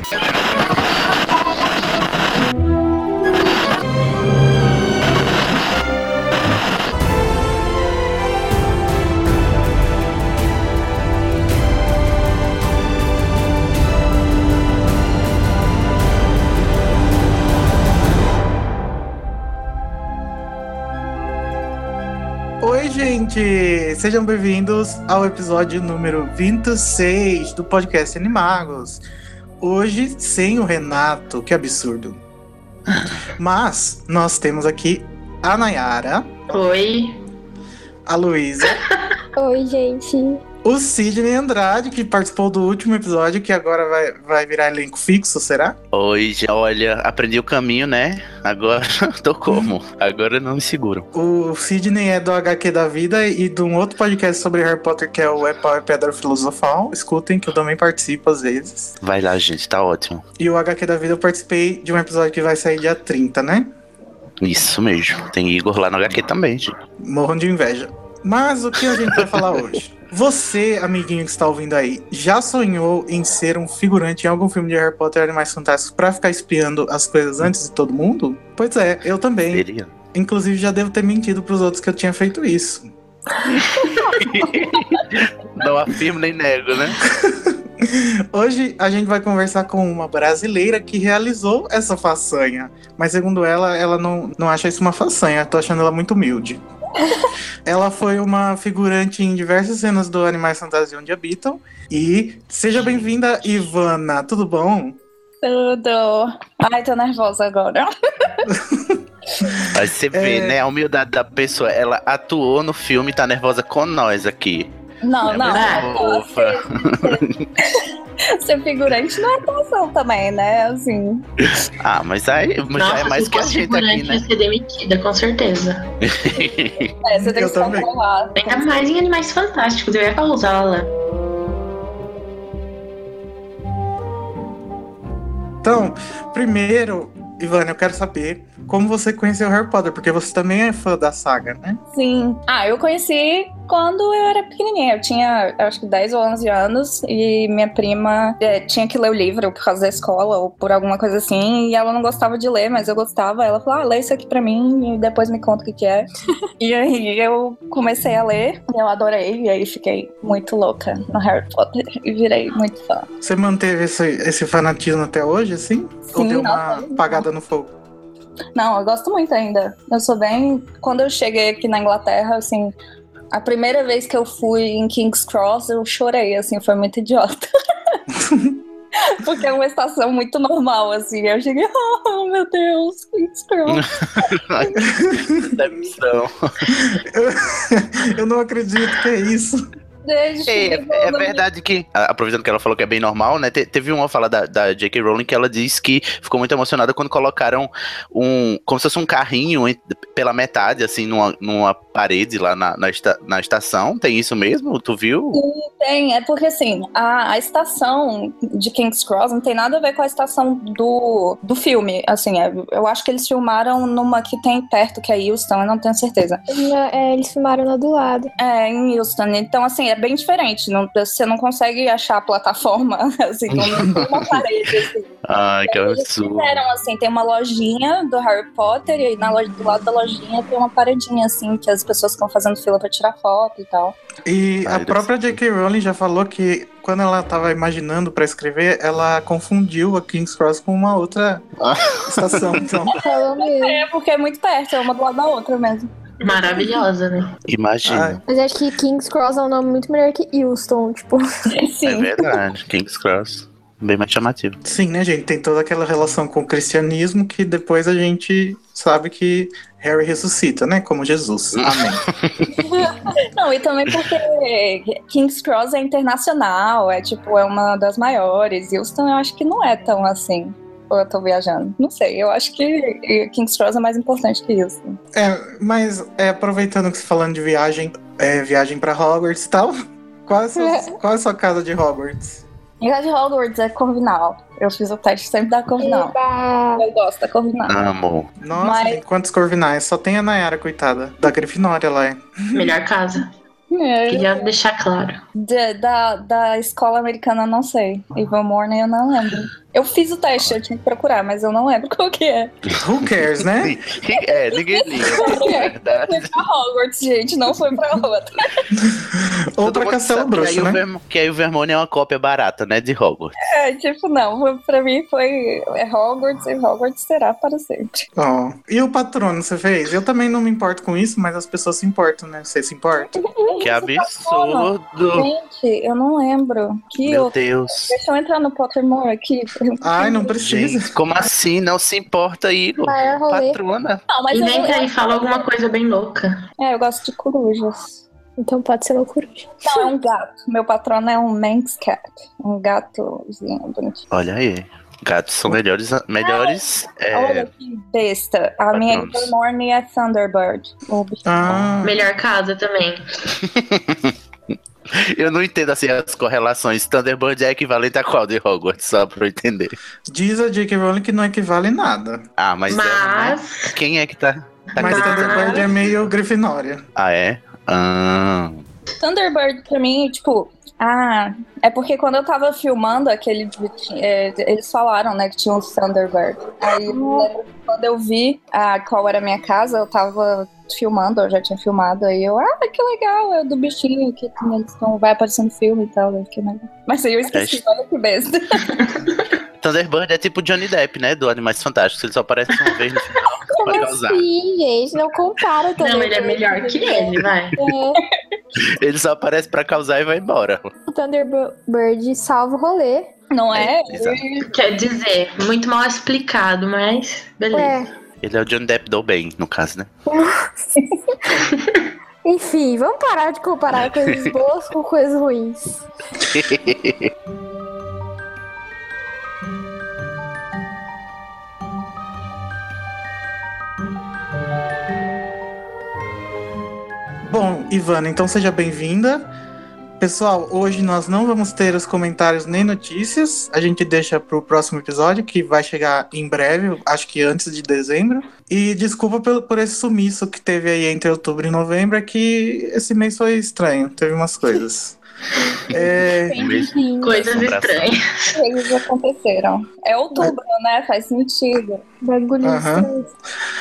Oi, gente! Sejam bem-vindos ao episódio número 26 do podcast Animagos. Hoje sem o Renato, que absurdo. Mas nós temos aqui a Nayara, Oi. a Luísa, Oi, gente. O Sidney Andrade, que participou do último episódio, que agora vai, vai virar elenco fixo, será? Oi, já- olha, aprendi o caminho, né? Agora tô como? Agora não me seguro. O Sidney é do HQ da Vida e de um outro podcast sobre Harry Potter, que é o É Pau e Pedra Filosofal. Escutem, que eu também participo às vezes. Vai lá, gente, tá ótimo. E o HQ da Vida eu participei de um episódio que vai sair dia 30, né? Isso mesmo. Tem Igor lá no HQ também, gente. Morram de inveja. Mas o que a gente vai falar hoje? Você, amiguinho que está ouvindo aí, já sonhou em ser um figurante em algum filme de Harry Potter e Animais Fantásticos pra ficar espiando as coisas antes de todo mundo? Pois é, eu também. Seria. Inclusive, já devo ter mentido pros outros que eu tinha feito isso. Não afirmo nem nego, né? Hoje a gente vai conversar com uma brasileira que realizou essa façanha. Mas segundo ela, ela não, não acha isso uma façanha. Tô achando ela muito humilde. Ela foi uma figurante em diversas cenas do Animais Fantasia Onde Habitam. E seja bem-vinda, Ivana. Tudo bom? Tudo. Ai, tô nervosa agora. Aí você vê, É. né? A humildade da pessoa. Ela atuou no filme e tá nervosa com nós aqui. Não, É não. muito fofa. Ser figurante não é atuação também, né? Assim. Ah, mas aí já Nossa, é mais que a gente aqui, figurante, né? ser demitida, com certeza. É, você tem Eu que também. controlar. Ainda mais em Animais Fantásticos, eu ia causá-la. Então, primeiro, Ivana, eu quero saber como você conheceu Harry Potter, porque você também é fã da saga, né? Sim. Ah, eu conheci quando eu era pequenininha. Eu tinha, acho que 10 ou 11 anos e minha prima é, tinha que ler o livro por causa da escola ou por alguma coisa assim. E ela não gostava de ler, mas eu gostava. Ela falou, ah, lê isso aqui pra mim e depois me conta o que, que é. e aí eu comecei a ler e eu adorei. E aí fiquei muito louca no Harry Potter e virei muito fã. Você manteve esse, esse fanatismo até hoje, assim? Ou Sim, deu uma apagada no fogo? Não, eu gosto muito ainda. Eu sou bem. Quando eu cheguei aqui na Inglaterra, assim, a primeira vez que eu fui em King's Cross, eu chorei, assim, foi muito idiota. Porque é uma estação muito normal, assim. Eu cheguei, oh meu Deus, King's Cross. Eu não acredito que é isso. Desde É, que é eu- verdade que, a- aproveitando que ela falou que é bem normal, né? te- teve uma fala da, da J.K. Rowling que ela disse que ficou muito emocionada quando colocaram um. como se fosse um carrinho pela metade, assim, numa, numa parede lá na, na, esta- na estação. Tem isso mesmo? Tu viu? Tem, é porque assim, a, a estação de King's Cross não tem nada a ver com a estação do, do filme. Assim, é- eu acho que eles filmaram numa que tem perto, que é Houston, eu não tenho certeza. Na- é, eles filmaram lá do lado. É, em Houston. Então, assim, é bem diferente. Não, você não consegue achar a plataforma, assim, não tem uma parede, assim. Ai, que Eles absurdo. fizeram, assim, tem uma lojinha do Harry Potter e aí na loja, do lado da lojinha tem uma paredinha, assim, que as pessoas ficam fazendo fila pra tirar foto e tal. E Ai, a própria J.K. Rowling já falou que quando ela tava imaginando pra escrever, ela confundiu a King's Cross com uma outra Ah. estação. Então, Falou mesmo. É, porque é muito perto, é uma do lado da outra mesmo. Maravilhosa, né? Imagina. Mas acho que King's Cross é um nome muito melhor que Houston, tipo. É Sim. verdade. King's Cross. Bem mais chamativo. sim, né, gente? Tem toda aquela relação com o cristianismo que depois a gente sabe que Harry ressuscita, né? Como Jesus. Amém. Não, e também porque King's Cross é internacional, é tipo, é uma das maiores. Houston eu acho que não é tão assim. Ou eu tô viajando? Não sei, eu acho que King's Cross é mais importante que Houston. É, mas é, aproveitando que você falando de viagem, é, viagem pra Hogwarts e tal, qual é, a sua, qual é a sua casa de Hogwarts? E a de Hogwarts é Corvinal. Eu fiz o teste sempre da Corvinal. Eba! Eu gosto da Corvinal. Amo. Nossa, Mas- quantos corvinais? Só tem a Nayara, coitada. Da Grifinória lá. é. Melhor casa. É, Queria deixar claro. De- da, da escola americana, eu não sei. Eva Morning, eu não lembro. Eu fiz o teste, eu tinha que procurar, mas eu não lembro qual que é. Who cares, né? É, ninguém liga. É verdade. Foi pra Hogwarts, gente, não foi pra outra. Ou pra Castelo Bruxo, né? Verm- Que aí o Vermont é uma cópia barata, né? De Hogwarts. É, tipo, não. Pra mim foi é Hogwarts e Hogwarts será para sempre. Ó. E o patrono você fez? Eu também não me importo com isso, mas as pessoas se importam, né? Você se importa? Que absurdo. Gente, eu não lembro. Que Meu eu... Deus. Deixa eu entrar no Pottermore aqui. Ai, não precisa. Gente, como assim? Não se importa aí, rolê. Patrona. Não, mas eu, Inventa aí, fala alguma coisa bem louca. É, eu gosto de corujas. Então pode ser loucura. Não, é um gato. Meu patrono é um Manx Cat. Um gatozinho bonitinho. Olha aí. Gatos são melhores. melhores é, Olha que besta. A minha patronos. Evermorning é Thunderbird. Ah, Melhor casa também. eu não entendo assim as correlações. Thunderbird é equivalente a qual de Hogwarts? Só pra eu entender. diz a J.K. Rowling que não equivale nada. Ah, mas, ela, né? Mas. Quem é que tá. tá Mas acreditando? Thunderbird é meio Grifinória. Ah, é? Ah. Thunderbird pra mim, tipo. Ah, é porque quando eu tava filmando aquele. é, eles falaram, né, que tinha um Thunderbird. Aí eu lembro que quando eu vi ah, qual era a minha casa, eu tava filmando, eu já tinha filmado, aí eu, ah, que legal, é do bichinho que tem- eles tão, vai aparecer no filme e tal. Eu fiquei, mas... mas aí eu esqueci, olha que besta. Thunderbird é tipo Johnny Depp, né? Do Animais Fantásticos. Ele só aparece uma vez no final. Como pra causar. assim, gente? Não compara também. Não, ele é melhor que ele, vai. É, Ele só aparece pra causar e vai embora. o Thunderbird salva o rolê. Não é? Exato. Quer dizer, muito mal explicado, mas beleza. É. Ele é o Johnny Depp do bem, no caso, né? Enfim, vamos parar de comparar coisas boas com coisas ruins. Bom, Ivana, então seja bem-vinda. Pessoal, hoje nós não vamos ter os comentários nem notícias. A gente deixa para o próximo episódio, que vai chegar em breve, acho que antes de dezembro. E desculpa pelo, por esse sumiço que teve aí entre outubro e novembro, é que esse mês foi estranho, teve umas coisas. É, Coisas estranhas. Eles aconteceram. É outubro, né? Faz sentido. bagulho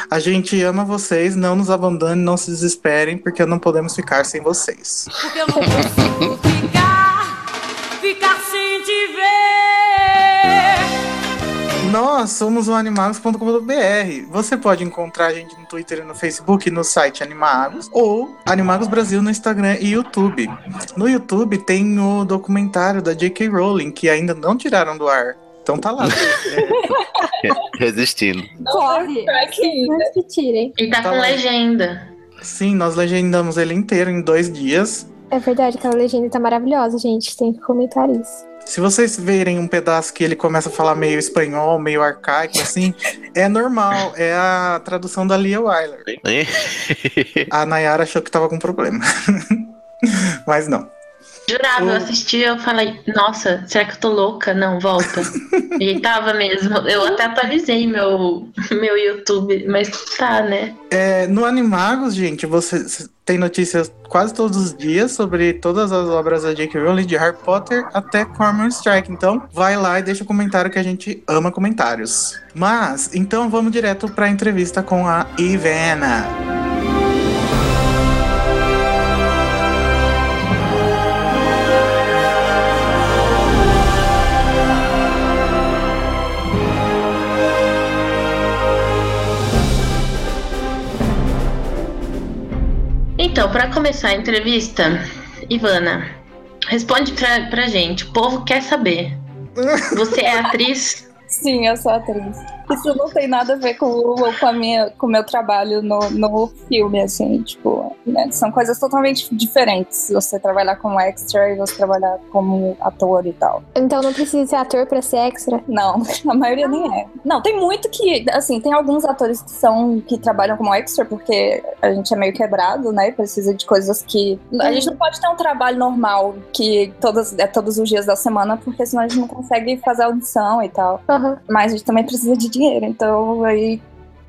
a gente ama vocês, não nos abandone, não se desesperem, porque não podemos ficar sem vocês. Porque eu não consigo Nós somos o animagos.com.br. Você pode encontrar a gente no Twitter e no Facebook, no site Animagos, ou Animagos Brasil no Instagram e YouTube. No YouTube tem o documentário da J.K. Rowling, que ainda não tiraram do ar. Então tá lá. É, Resistindo. Corre. Que tirem. E tá Tá com lá. legenda. sim, nós legendamos ele inteiro em dois dias. É verdade, aquela legenda tá maravilhosa, gente. Tem que comentar isso. Se vocês verem um pedaço que ele começa a falar meio espanhol, meio arcaico, assim, é normal. É a tradução da Lia Wyler. A Nayara achou que tava com problema. Mas não. Jurava, eu O- assisti eu falei, nossa, será que eu tô louca? Não, volta. e tava mesmo. Eu até atualizei meu, meu YouTube, mas tá, né? É, no Animagos, gente, você tem notícias quase todos os dias sobre todas as obras da J.K. Rowling, de Harry Potter até Cormoran Strike. Então, vai lá e deixa um comentário que a gente ama comentários. Mas, então vamos direto para a entrevista com a Ivana. Então, pra começar a entrevista, Ivana, responde pra, pra gente. O povo quer saber. Você é atriz? Sim, eu sou atriz. Isso não tem nada a ver com o com a minha, com o meu trabalho no, no filme, assim, tipo, né? São coisas totalmente diferentes. Você trabalhar como extra e você trabalhar como ator e tal. Então não precisa ser ator pra ser extra. Não, a maioria nem é. Não, tem muito que, assim, tem alguns atores que são que trabalham como extra porque a gente é meio quebrado, né? Precisa de coisas que a gente não pode ter um trabalho normal que todas é todos os dias da semana, porque senão a gente não consegue fazer audição e tal. Aham. Mas a gente também precisa de dinheiro, então aí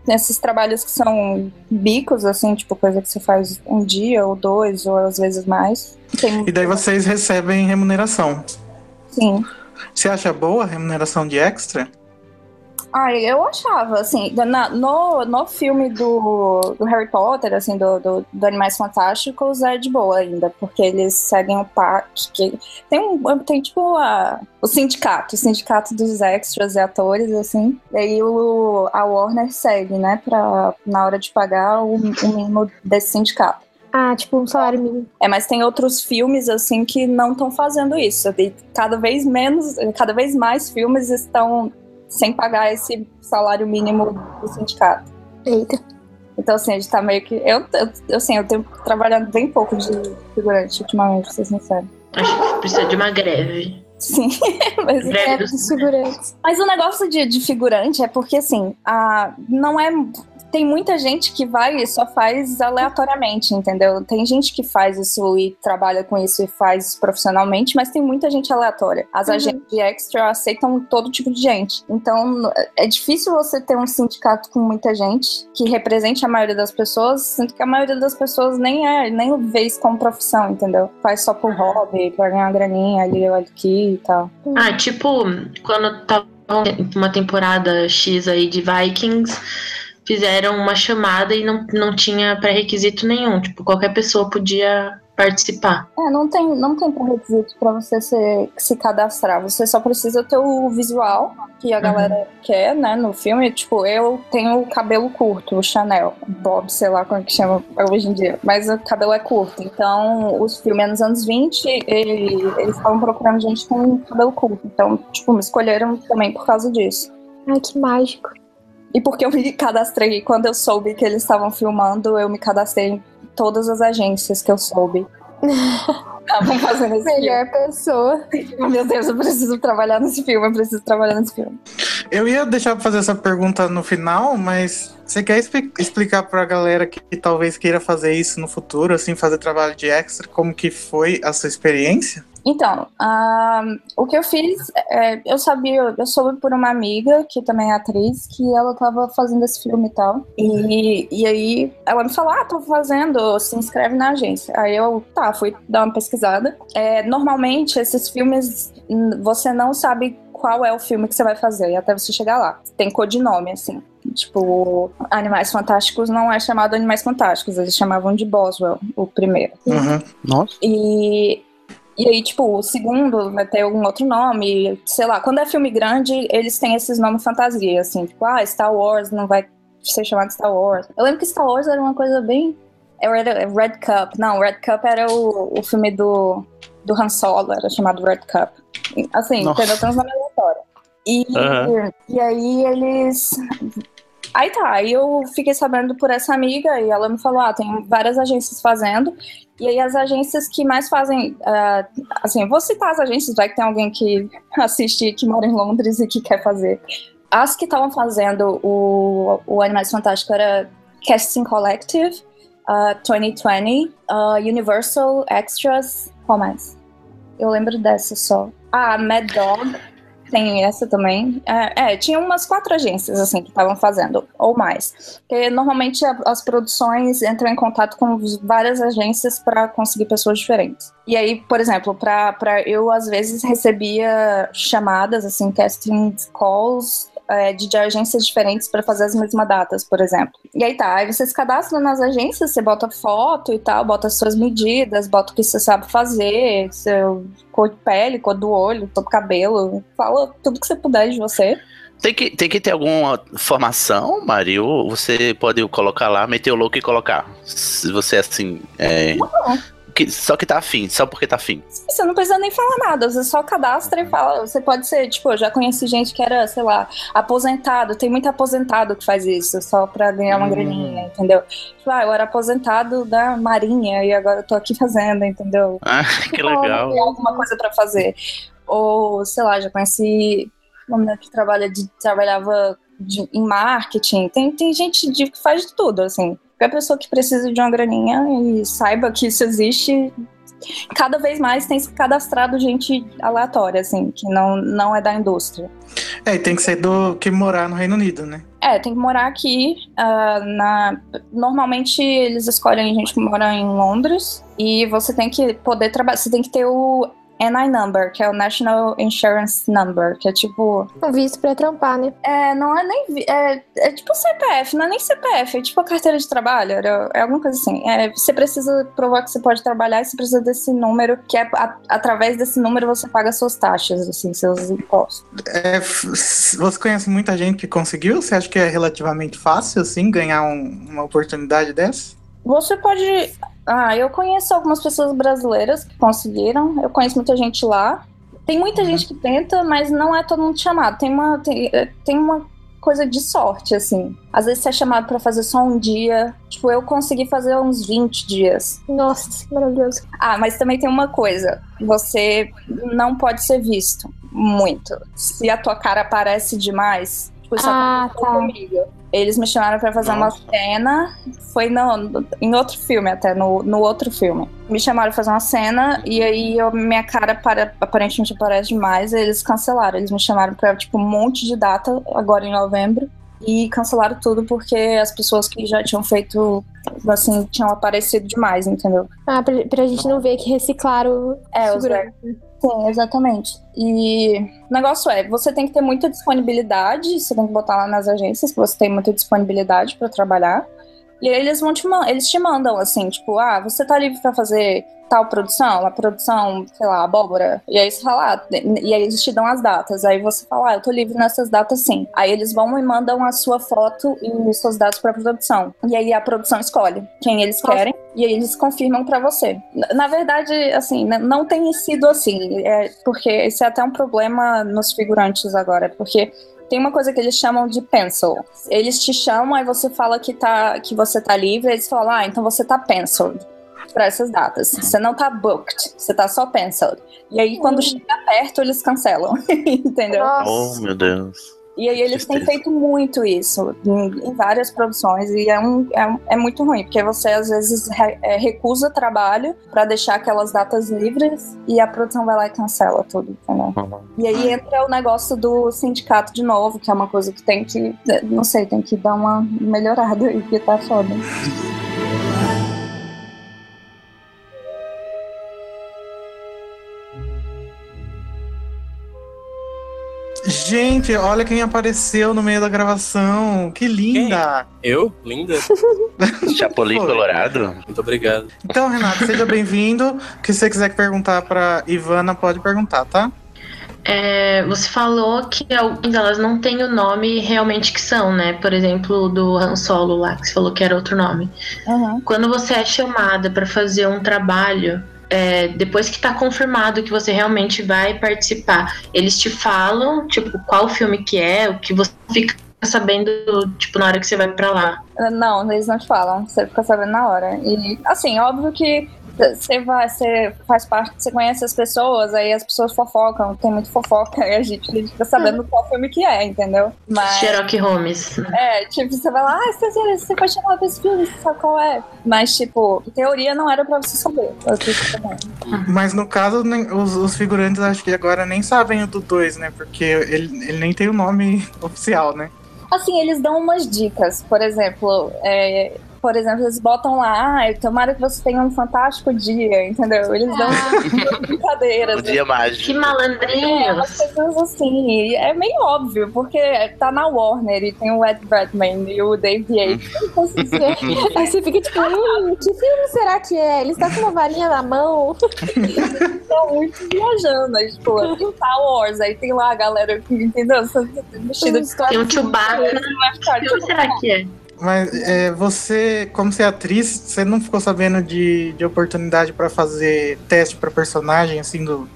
nesses trabalhos que são bicos, assim, tipo coisa que você faz um dia ou dois, ou às vezes mais. Tem, E daí vocês recebem remuneração. sim. Você acha boa a remuneração de extra? Ah, eu achava, assim, na- no, no filme do, do Harry Potter, assim, do, do, do Animais Fantásticos, é de boa ainda, porque eles seguem o parque. Que, tem, um, tem tipo a, o sindicato, o sindicato dos extras e atores, assim, e aí o, a Warner segue, né, pra, na hora de pagar o, o mínimo desse sindicato. Ah, tipo um salário mínimo. É, mas tem outros filmes assim que não estão fazendo isso. E cada vez menos, cada vez mais filmes estão sem pagar esse salário mínimo do sindicato. Eita. Então, assim, a gente tá meio que. Eu, eu, assim, eu tenho trabalhado bem pouco de figurante ultimamente, pra ser sincero. Acho que precisa de uma greve. Sim, mas, Greve É dos dos figurantes. mas o negócio de, de figurante é porque, assim, a, não é. Tem muita gente que vai e só faz aleatoriamente, entendeu? Tem gente que faz isso e trabalha com isso e faz profissionalmente, mas tem muita gente aleatória. As Uhum. agências de extra aceitam todo tipo de gente. Então, é difícil você ter um sindicato com muita gente que represente a maioria das pessoas, sendo que a maioria das pessoas nem é, nem vê isso como profissão, entendeu? Faz só por hobby, pra ganhar uma graninha ali ou aqui e tal. Ah, tipo, quando tava uma temporada X aí de Vikings, fizeram uma chamada e não, não tinha pré-requisito nenhum. Tipo, qualquer pessoa podia participar. É, não tem, não tem pré-requisito pra você se, se cadastrar. Você só precisa ter o visual que a Uhum. galera quer, né, no filme. Tipo, eu tenho o cabelo curto, o Chanel, Bob, sei lá como é que chama hoje em dia. Mas o cabelo é curto. Então, os filmes nos anos 20, ele- eles estavam procurando gente com cabelo curto. Então, tipo, me escolheram também por causa disso. Ai, que mágico. E porque eu me cadastrei, quando eu soube que eles estavam filmando, eu me cadastrei em todas as agências que eu soube. Estavam fazendo esse filme. Melhor pessoa. Meu Deus, eu preciso trabalhar nesse filme, eu preciso trabalhar nesse filme. Eu ia deixar pra fazer essa pergunta no final, mas você quer expli- explicar pra galera que, que talvez queira fazer isso no futuro, assim, fazer trabalho de extra, como que foi a sua experiência? Então, o que eu fiz, é, eu sabia, eu soube por uma amiga, que também é atriz, que ela tava fazendo esse filme e tal. E, e aí ela me falou: Ah, tô fazendo, se inscreve na agência. Aí eu, tá, fui dar uma pesquisada. É, normalmente, esses filmes, você não sabe qual é o filme que você vai fazer, até você chegar lá. Tem codinome, assim. Tipo, Animais Fantásticos não é chamado Animais Fantásticos, eles chamavam de Boswell, o primeiro. Uhum. Nossa. E, e aí, tipo, o segundo vai ter algum outro nome, sei lá. Quando é filme grande, eles têm esses nomes fantasia, assim, tipo, ah, Star Wars não vai ser chamado Star Wars. Eu lembro que Star Wars era uma coisa bem. é Red, Red Cup. Não, Red Cup era o, o filme do, do Han Solo, era chamado Red Cup. Assim, Nossa. entendeu? Tem uns nomes aleatórios. E, Aham. e aí eles. Aí tá, aí eu fiquei sabendo por essa amiga e ela me falou: ah, tem várias agências fazendo. E aí as agências que mais fazem. ah, assim, vou citar as agências, vai que tem alguém que assiste, que mora em Londres e que quer fazer. As que estavam fazendo o, o Animais Fantásticos era Casting Collective, ah, 2020, ah, Universal Extras. Qual mais? Eu lembro dessa só. Ah, Mad Dog. Tem essa também. É, é, tinha umas quatro agências assim que estavam fazendo, ou mais. Porque normalmente a- as produções entram em contato com várias agências para conseguir pessoas diferentes. E aí, por exemplo, para eu às vezes recebia chamadas, assim, casting calls é, de, de agências diferentes para fazer as mesmas datas, por exemplo. E aí tá, aí você se cadastra nas agências, você bota foto e tal, bota as suas medidas, bota o que você sabe fazer, seu cor de pele, cor do olho, cor do cabelo, fala tudo que você puder de você. Tem que, tem que ter alguma formação, Mari? Ou você pode colocar lá, meter o louco e colocar. Se você assim. É, que, só que tá afim, só porque tá afim. Você não precisa nem falar nada, você só cadastra e fala. Você pode ser, tipo, eu já conheci gente que era, sei lá, aposentado. Tem muito aposentado que faz isso, só pra ganhar uma Hum. graninha, entendeu? Tipo, ah, eu era aposentado da Marinha e agora eu tô aqui fazendo, entendeu? Ah, que legal. Tem alguma coisa pra fazer. Ou, sei lá, já conheci uma menina que trabalha de, trabalhava de- em marketing. Tem, tem gente de, que faz de tudo, assim. Qualquer pessoa que precisa de uma graninha e saiba que isso existe, cada vez mais tem se cadastrado gente aleatória, assim, que não, não é da indústria. É, e tem que ser do que morar no Reino Unido, né? É, tem que morar aqui. ah, na... Normalmente eles escolhem gente que mora em Londres e você tem que poder trabalhar. Você tem que ter o NI Number, que é o National Insurance Number, que é tipo. Um visto pra trampar, né? É, não é nem. É, é tipo CPF, não é nem CPF, é tipo a carteira de trabalho, era- é alguma coisa assim. É, você precisa provar que você pode trabalhar e você precisa desse número, que é a- através desse número você paga suas taxas, assim, seus impostos. É, você conhece muita gente que conseguiu? Você acha que é relativamente fácil, assim, ganhar um- uma oportunidade dessa? Você pode. Ah, eu conheço algumas pessoas brasileiras que conseguiram. Eu conheço muita gente lá. Tem muita gente que tenta, mas não é todo mundo chamado. Tem uma, tem, eh, tem uma coisa de sorte, assim. Às vezes você é chamado pra fazer só um dia. Tipo, eu consegui fazer uns 20 dias. Nossa, maravilhoso. Ah, mas também tem uma coisa. Você não pode ser visto muito. Se a tua cara aparece demais. Tipo, isso Ah, tá. comigo. Eles me chamaram pra fazer uma Nossa. cena. Foi no, em outro filme, até, no, no outro filme. Me chamaram pra fazer uma cena e aí eu- minha cara para, aparentemente aparece demais. e eles cancelaram. Eles me chamaram pra, tipo, um monte de data agora em novembro. E cancelaram tudo porque as pessoas que já tinham feito, assim, tinham aparecido demais, entendeu? Ah, pra, pra gente não ver que reciclaram É, os segurança. Sim, exatamente. E o negócio é, você tem que ter muita disponibilidade, você tem que botar lá nas agências que você tem muita disponibilidade para trabalhar. E aí eles vão te eles te mandam assim, tipo, ah, você tá livre para fazer tal produção, a produção, sei lá, abóbora. E aí você fala, ah, e aí eles te dão as datas. Aí você fala, ah, eu tô livre nessas datas sim. Aí eles vão e mandam a sua foto e os seus dados pra produção. E aí a produção escolhe quem eles querem e aí eles confirmam pra você. Na- verdade, assim, n- não tem sido assim, é, porque esse é até um problema nos figurantes agora, porque tem uma coisa que eles chamam de pencil. Eles te chamam, aí você fala que, tá, que você tá livre, eles falam, ah, então você tá penciled para essas datas. Você não tá booked, você tá só penciled. E aí, quando Hum. chega perto, eles cancelam, entendeu? Nossa. Oh, meu Deus. E aí eles têm feito muito isso em, em várias produções e é, um, é, é muito ruim, porque você às vezes re- é, recusa trabalho pra deixar aquelas datas livres e a produção vai lá e cancela tudo, entendeu? E aí entra o negócio do sindicato de novo, que é uma coisa que tem que, não sei, tem que dar uma melhorada aí, que tá foda. Gente, olha quem apareceu no meio da gravação. Que linda! Eu? Linda? Chapolin Foi. Colorado? Muito obrigado. Então, Renato, seja bem-vindo. O que você quiser perguntar pra Ivana, pode perguntar, tá? É, você falou que algumas delas não têm o nome realmente que são, né? Por exemplo, do Han Solo lá, que você falou que era outro nome. Uhum. Quando você é chamada pra fazer um trabalho, é, depois que tá confirmado que você realmente vai participar, eles te falam, tipo, qual filme que é, o que você fica sabendo, tipo, na hora que você vai pra lá. Não, eles não te falam, você fica sabendo na hora. E, assim, óbvio que você vai, você faz parte, você conhece as pessoas, aí as pessoas fofocam, tem muito fofoca, e a gente, a gente fica sabendo qual filme que é, entendeu? Mas, Sherlock Holmes. é, tipo, você vai lá, ah, você, você vai chamar pra esse filme, você sabe qual é. Mas, tipo, em teoria não era pra você saber. Mas no caso, os, os figurantes acho que agora nem sabem o do 2, né? Porque ele, ele nem tem o nome oficial, né? Assim, eles dão umas dicas, por exemplo, é, por exemplo, eles botam lá, ah, tomara que você tenha um fantástico dia, entendeu? Eles dão brincadeiras. O dia Que mágico. É, umas malandrinhos. coisas assim, e é meio óbvio, porque tá na Warner e tem o Ed Redmayne e o Dave Yates. Então, assim, você- Aí você fica tipo, hum, que filme será que é? Ele está com uma varinha na mão. estão muito viajando, aí, tipo, tem Star Wars, aí tem lá a galera que, entendeu? Vestida de Tem um Chewbacca. Que filme será que é? Mas é, você, como você é atriz, você não ficou sabendo de, de oportunidade pra fazer teste pra personagem, assim, do,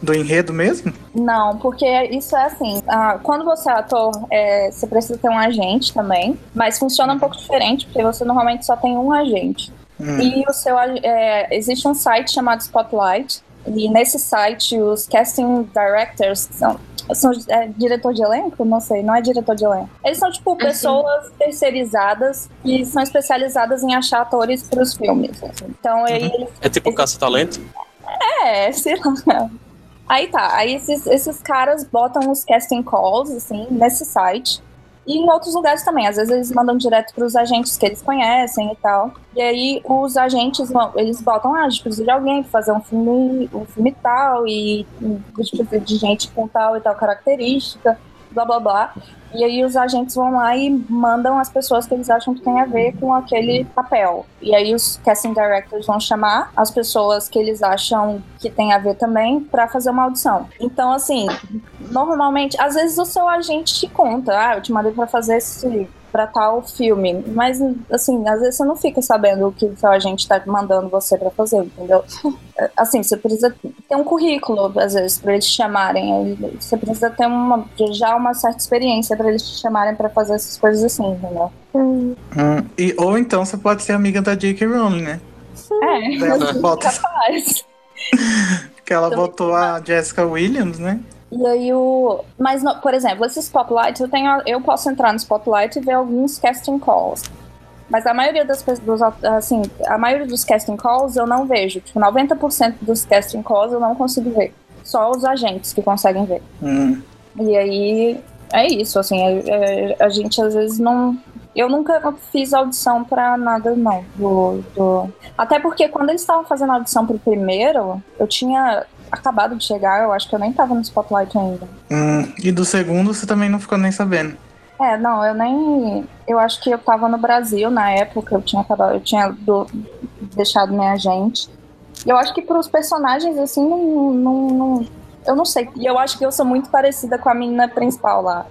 do enredo mesmo? Não, porque isso é assim, ah, quando você é ator, é, você precisa ter um agente também, mas funciona um pouco diferente, porque você normalmente só tem um agente. Hum. E o seu é, existe um site chamado Spotlight, e nesse site os casting directors, que são, São é, diretor de elenco? Não sei, não é diretor de elenco. Eles são, tipo, pessoas terceirizadas que são especializadas em achar atores pros filmes. assim. Então, aí eles É tipo caça-talento? é, sei lá. Aí tá, aí esses, esses caras botam os casting calls, assim, nesse site. E em outros lugares também. Às vezes eles mandam direto pros agentes que eles conhecem e tal. E aí os agentes eles botam, ah, a gente precisa de alguém pra fazer um filme, um filme tal, e a gente precisa de gente com tal e tal característica, blá blá blá. E aí os agentes vão lá e mandam as pessoas que eles acham que tem a ver com aquele papel. E aí os casting directors vão chamar as pessoas que eles acham que tem a ver também pra fazer uma audição. Então, assim, normalmente, às vezes o seu agente te conta, ah, eu te mandei pra fazer esse pra tal filme, mas assim, às vezes você não fica sabendo o que o seu agente tá mandando você pra fazer, entendeu? Assim, você precisa ter um currículo, às vezes, pra eles te chamarem, você precisa ter uma, já uma certa experiência pra eles te chamarem pra fazer essas coisas assim, entendeu? Hum, e, ou então você pode ser amiga da J.K. Rowling, né? É, ela bota, capaz. que ela botou a Jessica Williams, né? E aí o. Mas, no- por exemplo, esse Spotlight, eu, tenho, eu posso entrar no Spotlight e ver alguns casting calls. Mas a maioria das pessoas, assim, a maioria dos casting calls eu não vejo. Tipo, 90% dos casting calls eu não consigo ver. Só os agentes que conseguem ver. Hum. E aí é isso, assim, é- é- a gente às vezes não. Eu nunca fiz audição pra nada, não. Do, do... Até porque quando eles estavam fazendo a audição pro primeiro, eu tinha acabado de chegar, eu acho que eu nem tava no Spotlight ainda. Hum, E do segundo você também não ficou nem sabendo. É, não, eu nem. Eu acho que eu tava no Brasil na época, eu tinha acabado, eu tinha do- deixado minha agente. E eu acho que pros personagens, assim, não, não, não- Eu não sei. E eu acho que eu sou muito parecida com a menina principal lá.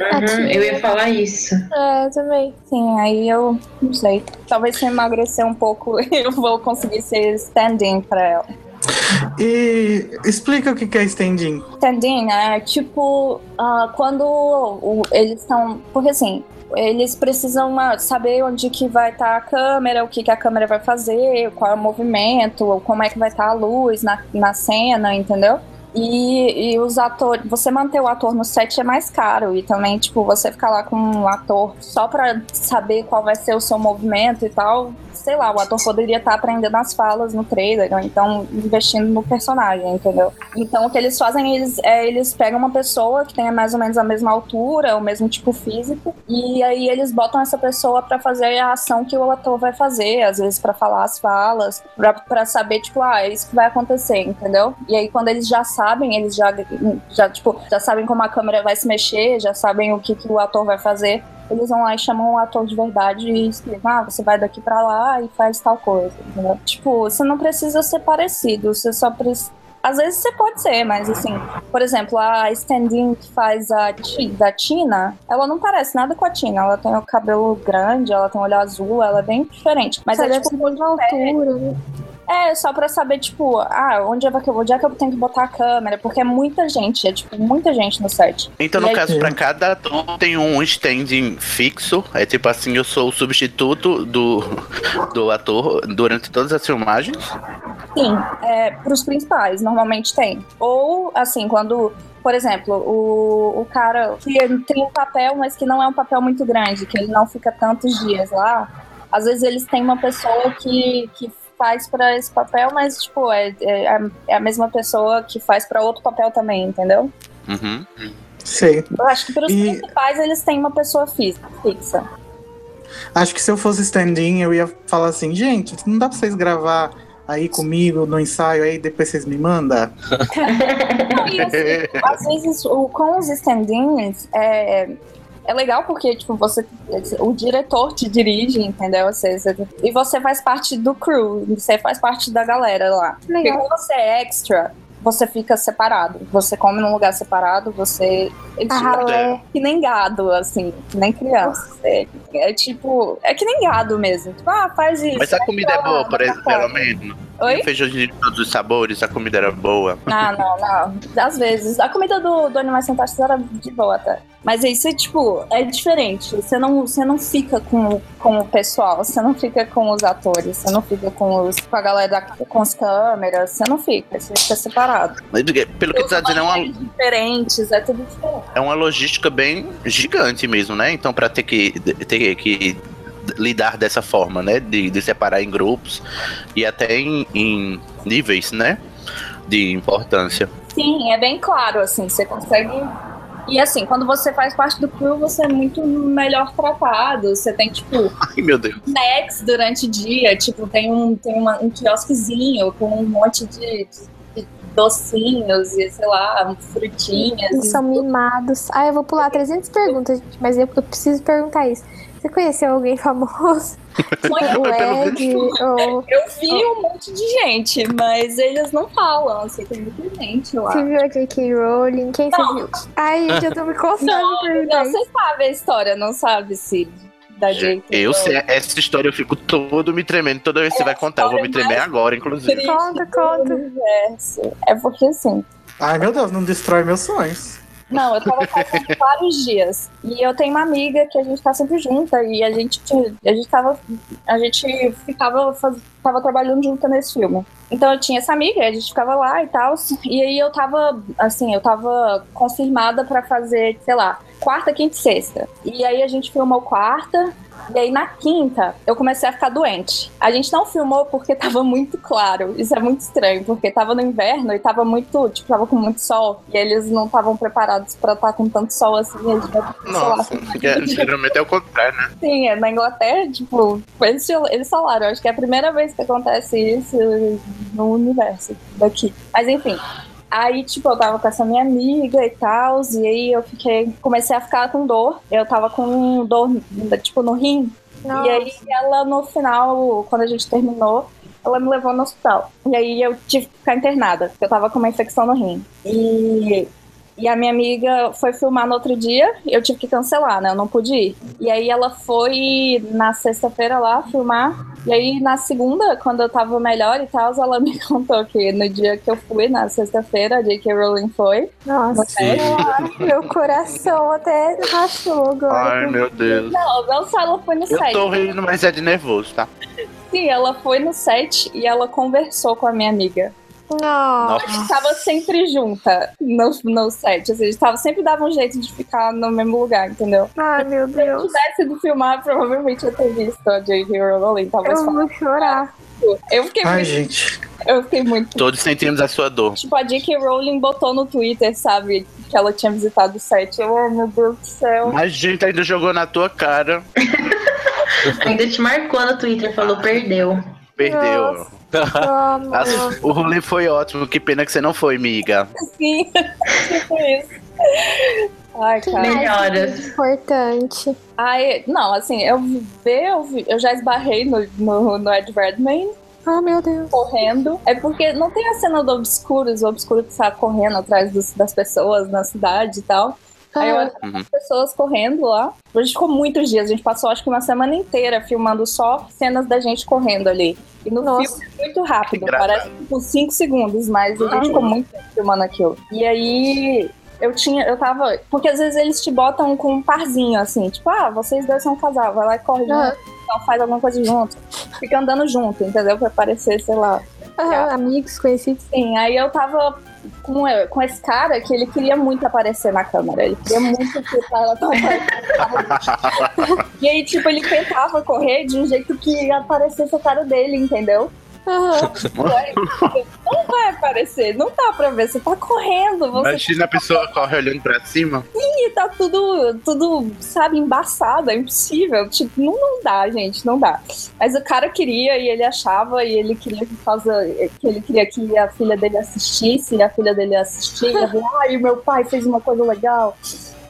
Uhum, eu ia falar isso. É, eu também. Sim, aí eu não sei. Talvez se eu emagrecer um pouco, eu vou conseguir ser stand-in pra ela. E explica o que é stand-in. Stand-in é tipo ah, quando eles estão. Porque assim. Eles precisam ah, saber onde que vai estar a câmera, o que, que a câmera vai fazer, qual é o movimento, como é que vai estar a luz na, na cena, entendeu? E, e os atores, você manter o ator no set é mais caro. E também, tipo, você ficar lá com um ator só pra saber qual vai ser o seu movimento e tal. Sei lá, o ator poderia estar aprendendo as falas no trailer, ou então investindo no personagem, entendeu? Então o que eles fazem, eles, é, eles pegam uma pessoa que tenha mais ou menos a mesma altura, o mesmo tipo físico, e aí eles botam essa pessoa pra fazer a ação que o ator vai fazer, às vezes pra falar as falas, pra saber, tipo, ah, é isso que vai acontecer, entendeu? E aí quando eles já sabem, eles já, já, tipo, já sabem como a câmera vai se mexer, já sabem o que, que o ator vai fazer, eles vão lá e chamam o ator de verdade e explicam, ah, você vai daqui pra lá e faz tal coisa, entendeu? Tipo, você não precisa ser parecido, você só precisa. Às vezes você pode ser, mas assim, por exemplo, a stand-in que faz a Ti- da Tina, ela não parece nada com a Tina. Ela tem o cabelo grande, ela tem o olho azul, ela é bem diferente. Mas Só é deve tipo, ser mesma altura, né? É só pra saber, tipo, ah, onde é, que eu, onde é que eu tenho que botar a câmera? Porque é muita gente, é tipo, muita gente no set. Então, E no aí- caso, pra cada ator tem um standing fixo. É tipo assim, eu sou o substituto do, do ator durante todas as filmagens. Sim, é, pros principais, normalmente tem. Ou, assim, quando, por exemplo, o, o cara que tem um papel, mas que não é um papel muito grande, que ele não fica tantos dias lá, às vezes eles têm uma pessoa que, que faz pra esse papel, mas, tipo, é, é, a- é a mesma pessoa que faz pra outro papel também, entendeu? Uhum. Sei. Eu acho que pros E- principais eles têm uma pessoa fi- fixa. Acho que se eu fosse stand-in, eu ia falar assim, gente, não dá pra vocês gravar aí comigo no ensaio aí, depois vocês me mandam? Não, e assim, às vezes o, com os stand-ins é, é legal porque tipo, você, o diretor te dirige, entendeu? Você, você- e você faz parte do crew, você faz parte da galera lá. Porque Legal. quando você é extra, você fica separado. Você come num lugar separado, você. É tipo, Ah, é. que nem gado, assim, que nem criança. É, é tipo. É que nem gado mesmo. Tipo, ah, faz isso. Mas a comida é boa, por exemplo, pelo menos. Oi? Feijãozinho de todos os sabores, a comida era boa. Ah, não, não. Às vezes. A comida do, do Animais Fantásticos era de boa até. Mas isso é, tipo, é diferente. Você não, você não fica com, com o pessoal, você não fica com os atores, você não fica com, os, com a galera da- com as câmeras, você não fica, você fica separado. Mas, Pelo que tu tá dizendo, é uma, diferentes, é tudo diferente. é uma logística bem gigante mesmo, né? Então, pra ter que, ter que lidar dessa forma, né? De, de separar em grupos e até em, em níveis, né? De importância. Sim, é bem claro, assim, você consegue. E assim, quando você faz parte do crew, você é muito melhor tratado. Você tem, tipo, Ai, meu Deus. snacks durante o dia, tipo, tem um, tem uma, um quiosquezinho com um monte de, de docinhos e, sei lá, frutinhas. Eles e- são mimados. Ah, eu vou pular 300 perguntas, gente, mas eu, eu preciso perguntar isso. Você conheceu alguém famoso? O Ed? Ou Eu vi um monte de gente, mas eles não falam, assim, tem muita gente lá. você viu a J.K. Rowling? Quem Não. você viu? Ai, gente, eu tô me coçando Não, Não, você sabe a história, não sabe, Cid? Da J.K. Eu sei, essa história eu fico todo me tremendo toda vez que você vai contar. Eu vou me tremer agora, inclusive. Conta, conta. É porque assim. Ai, meu Deus, não destrói meus sonhos. Não, eu tava passando vários dias. E eu tenho uma amiga que a gente tá sempre junta. E a gente, a gente tava. A gente ficava faz, tava trabalhando junto nesse filme. Então eu tinha essa amiga, a gente ficava lá e tal. E aí eu tava, assim, eu tava confirmada pra fazer, sei lá, quarta, quinta e sexta. E aí a gente filmou quarta. E aí na quinta eu comecei a ficar doente. A gente não filmou porque tava muito claro. Isso é muito estranho, porque tava no inverno e tava muito, tipo, tava com muito sol. E eles não estavam preparados pra estar com tanto sol assim. Lá, Nossa, porque geralmente é o contrário, né? Sim, é, na Inglaterra, tipo, eles, eles falaram, acho que é a primeira vez que acontece isso no universo daqui. Mas enfim. Aí, tipo, eu tava com essa minha amiga e tal, e aí eu fiquei, comecei a ficar com dor. Eu tava com dor, tipo, no rim. Nossa. E aí ela, no final, quando a gente terminou, ela me levou no hospital. E aí eu tive que ficar internada, porque eu tava com uma infecção no rim. E, e a minha amiga foi filmar no outro dia, eu tive que cancelar, né? Eu não pude ir. E aí ela foi na sexta-feira lá filmar. E aí na segunda, quando eu tava melhor e tal, ela me contou que no dia que eu fui, na sexta-feira, a J.K. Rowling foi. Nossa, meu coração até rachou agora. Ai, meu Deus. Não, não só ela foi no Eu set. tô rindo, mas é de nervoso, tá? Sim, ela foi no set e ela conversou com a minha amiga. Nossa. A gente tava sempre junta no, no set. Assim, a gente tava, sempre dava um jeito de ficar no mesmo lugar, entendeu? Ai, meu Se eu Deus. tivesse ido filmar, provavelmente eu ter visto a J.K. Rowling. Talvez Eu vou chorar. Eu fiquei, Ai, muito, gente. eu fiquei muito. Todos sentimos a sua dor. Tipo, a J.K. Rowling botou no Twitter, sabe? Que ela tinha visitado o set. Eu, oh, meu Deus do céu. Mas a gente ainda jogou na tua cara. Ainda te marcou no Twitter, falou perdeu. Perdeu. As- o rolê foi ótimo. Que pena que você não foi, miga. Sim, tipo isso. Ai, cara. Melhoras. Importante. Ai, não, assim, eu vi, eu, vi- eu já esbarrei no, no, no Ed Redmayne Oh, meu Deus. correndo. É porque não tem a cena do Obscuros, o Obscuro que está correndo atrás dos- das pessoas na cidade e tal. Aí eu olhava Uhum. as pessoas correndo lá. A gente ficou muitos dias, a gente passou acho que uma semana inteira filmando só cenas da gente correndo ali. E no Nossa. filme é muito rápido, parece tipo 5 segundos, mas a gente ficou muito tempo filmando aquilo. E aí eu tinha, eu tava. Porque às vezes eles te botam com um parzinho, assim, tipo, ah, vocês dois são um casal, vai lá e corre Aham. junto, então faz alguma coisa junto. Fica andando junto, entendeu? Pra parecer, sei lá. aham, amigos, conhecidos. Sim, aí eu tava com, com esse cara que ele queria muito aparecer na câmera. Ele queria muito que ela tava. E aí, tipo, ele tentava correr de um jeito que aparecesse a cara dele, entendeu? Aham. Não vai aparecer, não dá pra ver. Você tá correndo, você Imagina a pessoa corre olhando pra cima. tá tudo, tudo, sabe, embaçado, é impossível. Tipo, não, não dá, gente, não dá. Mas o cara queria e ele achava e ele queria que, causa, que ele queria que a filha dele assistisse, e a filha dele assistia. Ai, meu pai fez uma coisa legal.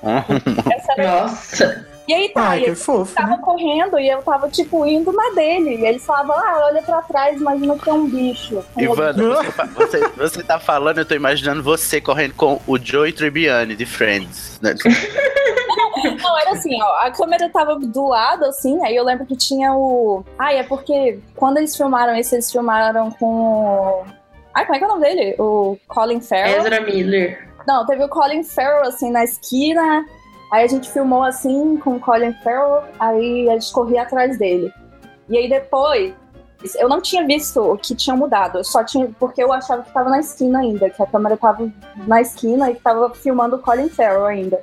Essa era- Nossa. E aí tá, Ai, e que ele fofo. tava correndo e eu tava, tipo, indo na dele. E eles falavam, ah, olha pra trás, imagina que é um bicho. Ivana, você, fa- você, você tá falando, eu tô imaginando você correndo com o Joey Tribbiani de Friends. né? Não, era assim, ó, a câmera tava do lado, assim, aí eu lembro que tinha o. Ai, é porque quando eles filmaram esse, eles filmaram com. Ai, como é que é o nome dele? O Colin Farrell. Ezra Miller. Não, teve o Colin Farrell, assim, na esquina. Aí a gente filmou, assim, com o Colin Farrell. Aí a gente corria atrás dele. E aí depois, eu não tinha visto que tinha mudado. Eu só tinha... Porque eu achava que tava na esquina ainda. Que a câmera tava na esquina e que tava filmando o Colin Farrell ainda.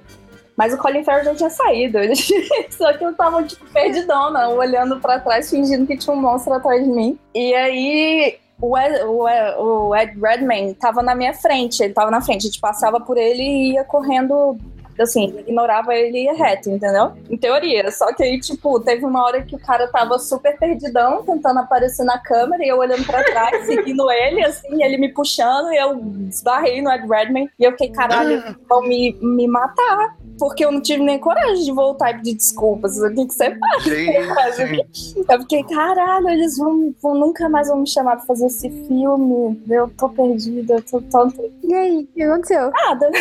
Mas o Colin Farrell já tinha saído. Só que eu tava, tipo, perdidona, olhando pra trás, fingindo que tinha um monstro atrás de mim. E aí, o Ed, o Ed- o Ed Redman tava na minha frente, ele tava na frente, a gente passava por ele e ia correndo, assim, ignorava ele e ia reto, entendeu? Em teoria. Só que aí, tipo, teve uma hora que o cara tava super perdidão, tentando aparecer na câmera, e eu olhando pra trás, seguindo ele, assim, ele me puxando, e eu esbarrei no Ed Redman, e eu fiquei, caralho, vão me, me matar. Porque eu não tive nem coragem de voltar e pedir desculpas. O que, que você faz? Gente, Eu fiquei, caralho, eles vão, vão nunca mais vão me chamar pra fazer esse filme. Eu tô perdida, eu tô tão E aí, o que aconteceu? nada.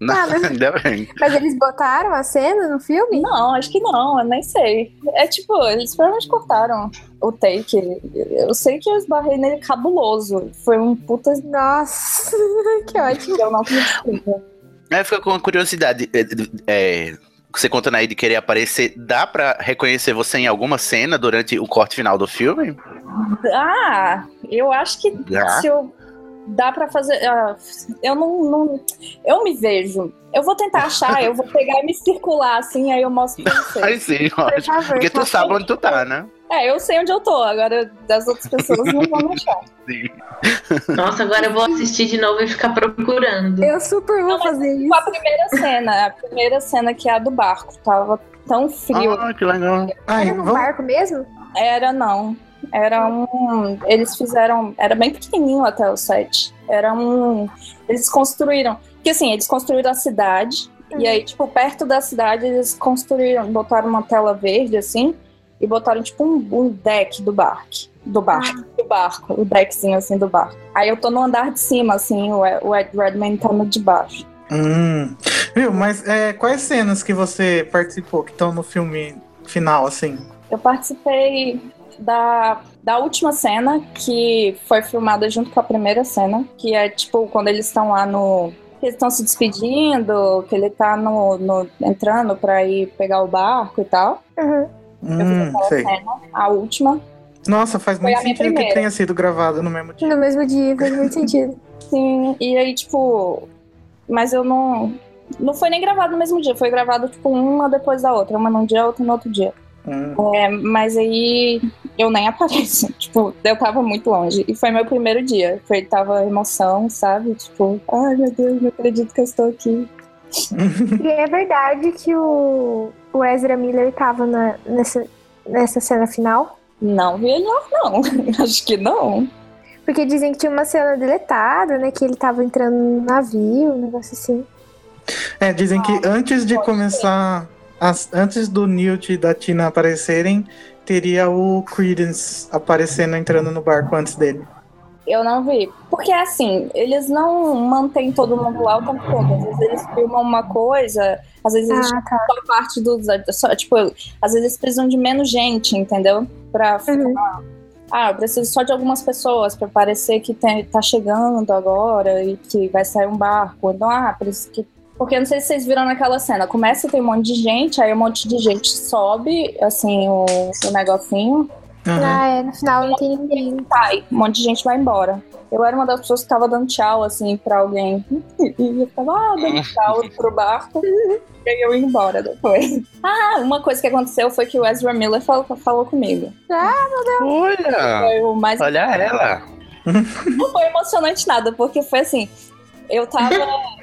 Não, ainda bem. Mas eles botaram a cena no filme? Não, acho que não, eu nem sei. É tipo, eles provavelmente cortaram o take. Eu sei que eu esbarrei nele cabuloso. Foi um puta Nossa, que ótimo. eu não desculpa. É, fica com uma curiosidade. é, é, você contando aí de querer aparecer, dá pra reconhecer você em alguma cena durante o corte final do filme? Ah, eu acho que Dá? se eu dá pra fazer. ah, eu não, não. Eu me vejo. Eu vou tentar achar, eu vou pegar e me circular assim, aí eu mostro pra vocês. Aí sim, favor. Porque tu sabe onde tu tá, né? É, eu sei onde eu tô, agora das outras pessoas não vão achar. Sim. Nossa, agora eu vou assistir de novo e ficar procurando. Eu super vou Não, fazer Com isso. a primeira cena, a primeira cena que é a do barco, tava tão frio. Ah, que legal. Ai, Era no vamos- barco mesmo? Era não. Era um. Eles fizeram. Era bem pequenininho até o set. Era um. Eles construíram. Porque assim, eles construíram a cidade. E aí, tipo, perto da cidade, eles construíram, botaram uma tela verde, assim, e botaram, tipo, um, um deck do barco. Do barco. Do barco. O deckzinho, assim, do barco. Aí eu tô no andar de cima, assim, o, o Ed Redman tá no de baixo. Hum. Viu, mas é, quais cenas que você participou que estão no filme final, assim? Eu participei da, da última cena, que foi filmada junto com a primeira cena, que é tipo quando eles estão lá no. que Eles estão se despedindo, que ele tá no, no- entrando pra ir pegar o barco e tal. Uhum. Hum, sei. A última. Nossa, faz Foi muito sentido que primeira. tenha sido gravado no mesmo dia. No mesmo dia, faz muito sentido. Sim, e aí, tipo. Mas eu não. Não foi nem gravado no mesmo dia, foi gravado, tipo, uma depois da outra. Uma num dia, outra no outro dia. Hum. É, mas aí eu nem apareço. Tipo, eu tava muito longe. E foi meu primeiro dia. Foi, tava emoção, sabe? Tipo, ai meu Deus, não acredito que eu estou aqui. E é verdade que o, o Ezra Miller tava na- nessa, nessa cena final? Não vi ele lá, não. Acho que não. Porque dizem que tinha uma cena deletada, né? Que ele tava entrando no navio, um negócio assim. É, dizem que antes de começar, as- antes do Newt e da Tina aparecerem, teria o Credence aparecendo, entrando no barco antes dele. Eu não vi. Porque assim, eles não mantêm todo mundo lá o tempo todo. Às vezes eles filmam uma coisa, às vezes eles Ah, tá. só parte dos. Só, tipo, às vezes eles precisam de menos gente, entendeu? Pra filmar. Ah, eu preciso só de algumas pessoas pra parecer que tem, tá chegando agora e que vai sair um barco. Então, ah, preciso que. Porque eu não sei se vocês viram naquela cena. Começa a ter um monte de gente, aí um monte de gente sobe, assim, o, o negocinho, Aham. Ah, é, no final não tem ninguém. sai, um monte de gente vai embora. Eu era uma das pessoas que tava dando tchau, assim, pra alguém. E eu ficava, ah, dando tchau pro barco. E aí eu ia embora depois. Ah, uma coisa que aconteceu foi que o Ezra Miller falou, falou comigo. Olha! Foi o mais. Olha ela! Não foi emocionante nada, porque foi assim. Eu tava,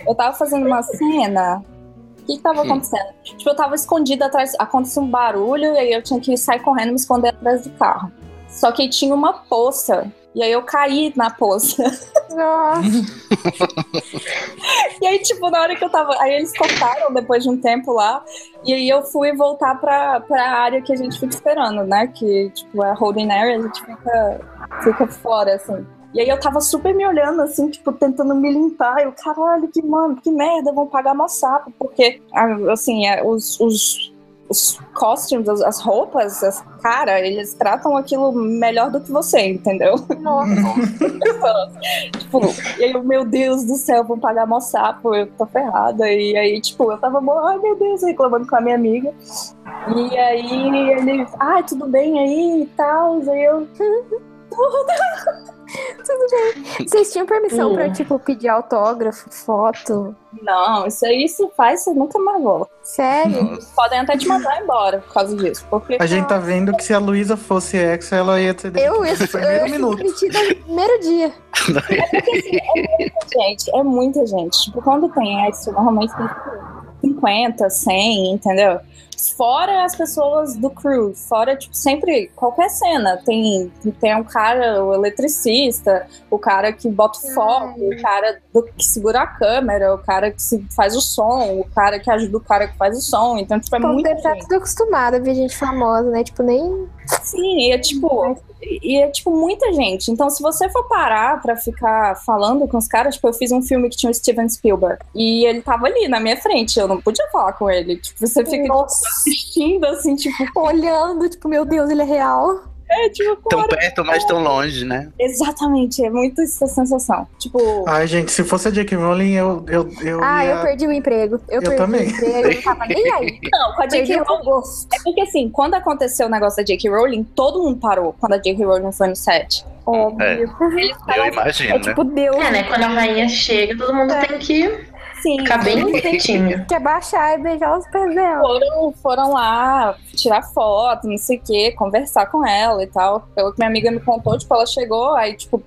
eu tava fazendo uma cena. O que, que tava Hum. acontecendo? Tipo, eu tava escondida atrás. Aconteceu um barulho e aí eu tinha que sair correndo e me esconder atrás do carro. Só que tinha uma poça. E aí eu caí na poça. Nossa, E aí, tipo, na hora que eu tava. Aí eles cortaram depois de um tempo lá. E aí eu fui voltar pra, pra área que a gente fica esperando, né? Que, tipo, é a holding area, a gente fica, fica fora, assim. E aí eu tava super me olhando, assim, tipo, tentando me limpar. Eu, caralho, que mano, que merda, vão pagar mó sapo. Porque, ah, assim, é, os, os, os costumes, as- as roupas, as, cara, eles tratam aquilo melhor do que você, entendeu? Nossa. tipo, e aí, eu, meu Deus do céu, vão pagar mó sapo, eu tô ferrada. E aí, tipo, eu tava, ai meu Deus, reclamando com a minha amiga. E aí ele, ai, tudo bem aí e tal. Aí eu, Vocês tinham permissão Hum. pra, tipo, pedir autógrafo, foto? não, isso aí se faz, você nunca mais volta. Sério? Podem até te mandar embora por causa disso. Porque A gente tá vendo que se a Luísa fosse ex, ela ia ter Eu ia no primeiro ser minuto. demitida no primeiro dia. gente, é muita gente. Tipo, quando tem extra, normalmente tem tipo, 50, 100, entendeu? Fora as pessoas do crew, fora, tipo, sempre, qualquer cena, tem, tem um cara, o eletricista, o cara que bota o foco, o cara do- que segura a câmera, o cara que se- faz o som, o cara que ajuda o cara que faz o som, então, tipo, é muita deve estar gente. tudo acostumado a ver gente famosa, né? Tipo, nem. Sim, e é tipo, e é tipo muita gente. Então, se você for parar pra ficar falando com os caras, tipo, eu fiz um filme que tinha o Steven Spielberg e ele tava ali na minha frente, eu não podia falar com ele. Tipo, você fica tipo, Nossa. Assistindo assim, tipo, Olhando, tipo, meu Deus, ele é real. é tipo, Tão cara, perto, mas tão longe, né? exatamente, é muito essa sensação. Tipo, Ai, gente, se fosse a J.K. Rowling, eu, eu, eu Ah, ia... eu perdi o emprego. Eu, Eu perdi também. o emprego, eu não tava nem aí. não, com a o Rowling. gosto. É porque assim, quando aconteceu o negócio da J.K. Rowling, todo mundo parou quando a J.K. Rowling foi no set. Óbvio. É. Eu imagino, É né? tipo, Deus. É, né? Quando a rainha chega, todo mundo tem que assim, ficar bem quietinho. Quer baixar e beijar os pés dela. foram, foram lá tirar foto, não sei o quê, conversar com ela e tal. Pelo que minha amiga me contou, tipo, ela chegou, aí, tipo,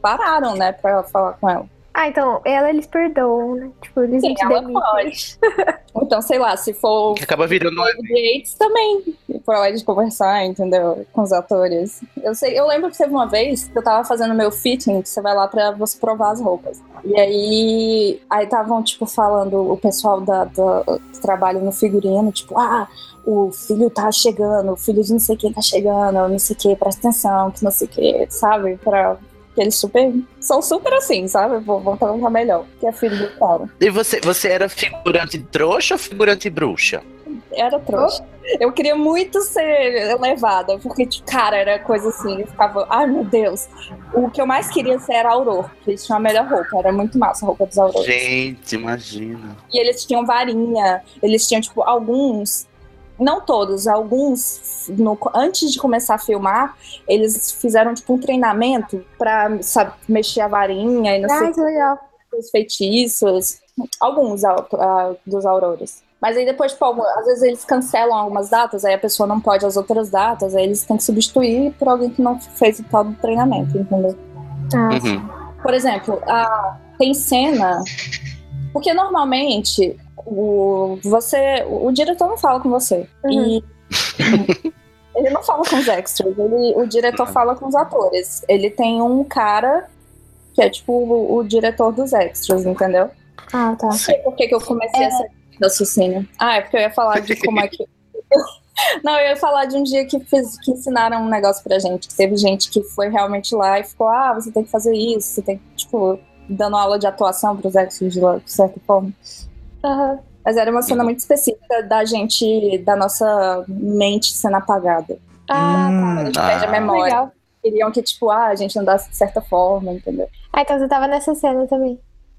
pararam, né, pra falar com ela. Ah, então, ela eles perdoam, né? Tipo, eles Sim, não ela demitem. pode. Então, sei lá, se for Que acaba virando Yates também, por lá de conversar, entendeu? Com os atores. Eu sei, eu lembro que teve uma vez que eu tava fazendo meu fitting, que você vai lá pra você provar as roupas. E aí, aí estavam, tipo, falando, o pessoal da, da, que trabalha no figurino, tipo, ah, o filho tá chegando, o filho de não sei quem tá chegando, não sei o que, presta atenção, que não sei o que, sabe? Pra. Que Eles super. São super assim, sabe? Vou, vou trabalhar melhor. Que é filho do cara. E você, você era figurante trouxa ou figurante bruxa? Era trouxa. Eu queria muito ser elevada, porque, tipo, cara, era coisa assim, eu ficava, ai meu Deus. O que eu mais queria ser era Auror, porque eles tinham a melhor roupa, era muito massa a roupa dos Aurores. Gente, imagina. E eles tinham varinha, eles tinham, tipo, alguns, não todos, alguns, no- antes de começar a filmar, eles fizeram, tipo, um treinamento pra, sabe, mexer a varinha e não sei Ai, que legal. os feitiços, alguns au- ah, dos aurores. Mas aí depois, tipo, algum- às vezes eles cancelam algumas datas, aí a pessoa não pode as outras datas, aí eles têm que substituir por alguém que não fez o tal do treinamento, entendeu? Ah, Uhum. Por exemplo, a- tem cena. Porque normalmente o, você, o diretor não fala com você. E ele não fala com os extras, ele, o diretor fala com os atores. Ele tem um cara que é tipo o, o diretor dos extras, entendeu? ah, tá. Não sei por que, que eu comecei essa raciocínio. Ah, é porque eu ia falar de como é que. Não, eu ia falar de um dia que, fiz, que ensinaram um negócio pra gente. Que teve gente que foi realmente lá e ficou, ah, você tem que fazer isso, você tem que, tipo, dando aula de atuação pros extras de certa forma. Aham. Mas era uma cena muito específica da gente, da nossa mente sendo apagada. Ah, Hum, A gente Ah. perde a tá. memória. Legal. Queriam que, tipo, ah, a gente andasse de certa forma, entendeu? Ah, então você tava nessa cena também.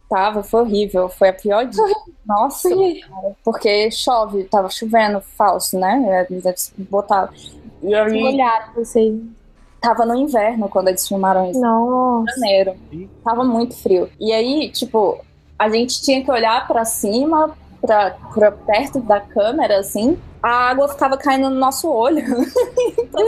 Tava, foi horrível. Foi a pior dia. Nossa, cara, porque chove, tava chovendo falso, né? Eles botaram. E aí, Olharam vocês. tava no inverno quando eles filmaram isso, Nossa. janeiro. Tava muito frio. E aí, tipo, a gente tinha que olhar pra cima, pra, pra perto da câmera, assim. A água ficava caindo no nosso olho. então,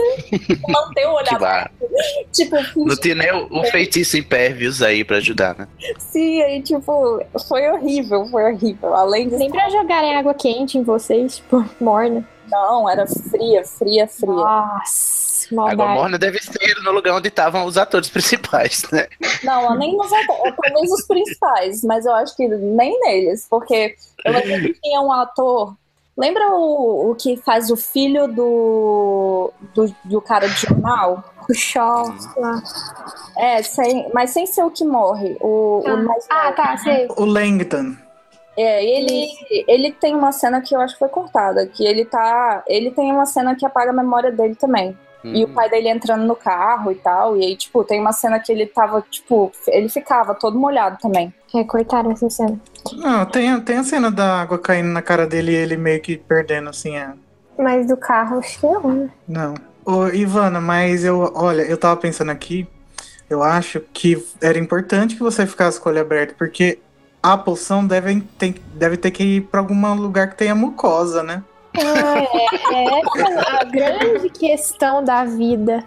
manter o aberto. bar. Tipo, Não tinha nem o, o feitiço impervious aí pra ajudar, né? sim, aí, tipo, foi horrível, foi horrível. Além de Nem pra jogarem água quente em vocês, tipo, morna. Não, era fria, fria, fria. Nossa, Água maldade. morna deve ser no lugar onde estavam os atores principais, né? Não, nem nos atores, talvez os principais, mas eu acho que nem neles, porque eu lembro que tinha um ator. Lembra o, o que faz o filho do, do, do cara de jornal? O Shaw lá. É, sem, mas sem ser o que morre. O, o mais Ah, tá, sei. O Langton. É, ele, ele tem uma cena que eu acho que foi cortada, que ele tá. Ele tem uma cena que apaga a memória dele também. E o Hum. pai dele entrando no carro e tal. E aí, tipo, tem uma cena que ele tava, tipo, ele ficava todo molhado também. É, cortaram essa cena. Não, tem, a- tem a cena da água caindo na cara dele e ele meio que perdendo, assim, a... Mas do carro, acho que não, né? Não. Ô, Ivana, mas eu, olha, eu tava pensando aqui, eu acho que era importante que você ficasse com o olho aberto, porque a poção deve, tem, deve ter que ir pra algum lugar que tenha mucosa, né? É, é essa a grande questão da vida.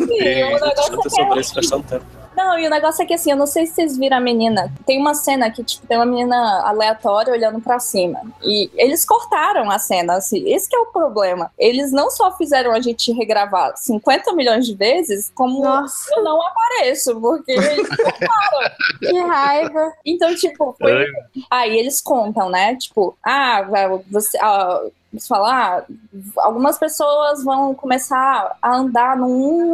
E o negócio Discuta sobre isso faz tanto tempo. Não, e o negócio é que assim, eu não sei se vocês viram a menina. Tem uma cena que, tipo, tem uma menina aleatória olhando pra cima. E eles cortaram a cena, assim. Esse que é o problema. Eles não só fizeram a gente regravar 50 milhões de vezes, como Nossa, eu não apareço, porque eles cortaram. que raiva. Então, tipo, foi. Aí eles contam, né? Tipo, ah, você. Ah, eles falam, ah, algumas pessoas vão começar a andar no